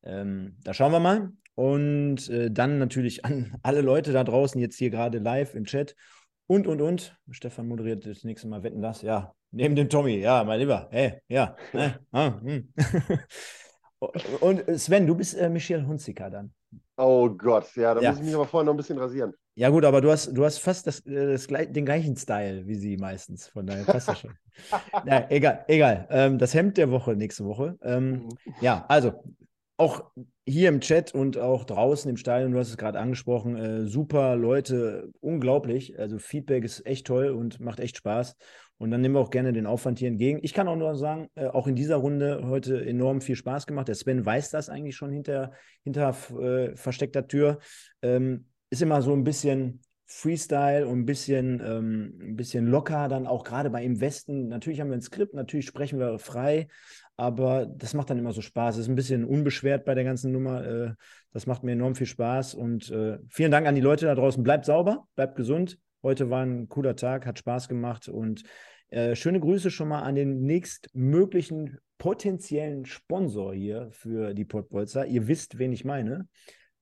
Ähm, da schauen wir mal. Und äh, dann natürlich an alle Leute da draußen, jetzt hier gerade live im Chat. Und, und, und. Stefan moderiert das nächste Mal Wetten das. Ja, neben dem Tommy. Ja, mein Lieber. Hey, ja. äh, ah, hm. und Sven, du bist äh, Michel Hunziker dann. Oh Gott, ja, da Ja. muss ich mich aber vorher noch ein bisschen rasieren. Ja, gut, aber du hast, du hast fast das, äh, das, den gleichen Style wie sie meistens. Von daher passt das schon. ja, egal, egal. Ähm, das Hemd der Woche nächste Woche. Ähm, ja, also auch hier im Chat und auch draußen im Stadion, du hast es gerade angesprochen, äh, super Leute, unglaublich. Also Feedback ist echt toll und macht echt Spaß. Und dann nehmen wir auch gerne den Aufwand hier entgegen. Ich kann auch nur sagen, äh, auch in dieser Runde heute enorm viel Spaß gemacht. Der Sven weiß das eigentlich schon hinter, hinter äh, versteckter Tür. Ähm, ist immer so ein bisschen Freestyle und ein bisschen, ähm, ein bisschen locker, dann auch gerade bei im Westen. Natürlich haben wir ein Skript, natürlich sprechen wir frei, aber das macht dann immer so Spaß. Es ist ein bisschen unbeschwert bei der ganzen Nummer. Äh, das macht mir enorm viel Spaß und äh, vielen Dank an die Leute da draußen. Bleibt sauber, bleibt gesund. Heute war ein cooler Tag, hat Spaß gemacht und äh, schöne Grüße schon mal an den nächstmöglichen potenziellen Sponsor hier für die Pottbolzer. Ihr wisst, wen ich meine.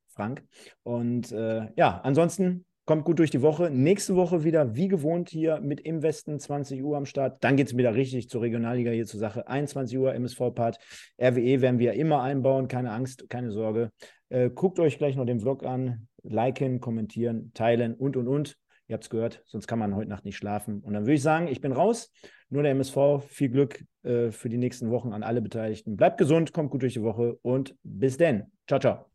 Frank. Und ja, ansonsten kommt gut durch die Woche. Nächste Woche wieder wie gewohnt hier mit im Westen 20 Uhr am Start. Dann geht es wieder richtig zur Regionalliga hier zur Sache. 21 Uhr MSV-Part. RWE werden wir immer einbauen. Keine Angst, keine Sorge. Äh, guckt euch gleich noch den Vlog an. Liken, kommentieren, teilen und und und. Ihr habt es gehört, sonst kann man heute Nacht nicht schlafen. Und dann würde ich sagen, ich bin raus. Nur der MSV. Viel Glück äh, für die nächsten Wochen an alle Beteiligten. Bleibt gesund, kommt gut durch die Woche und bis denn. Ciao, ciao.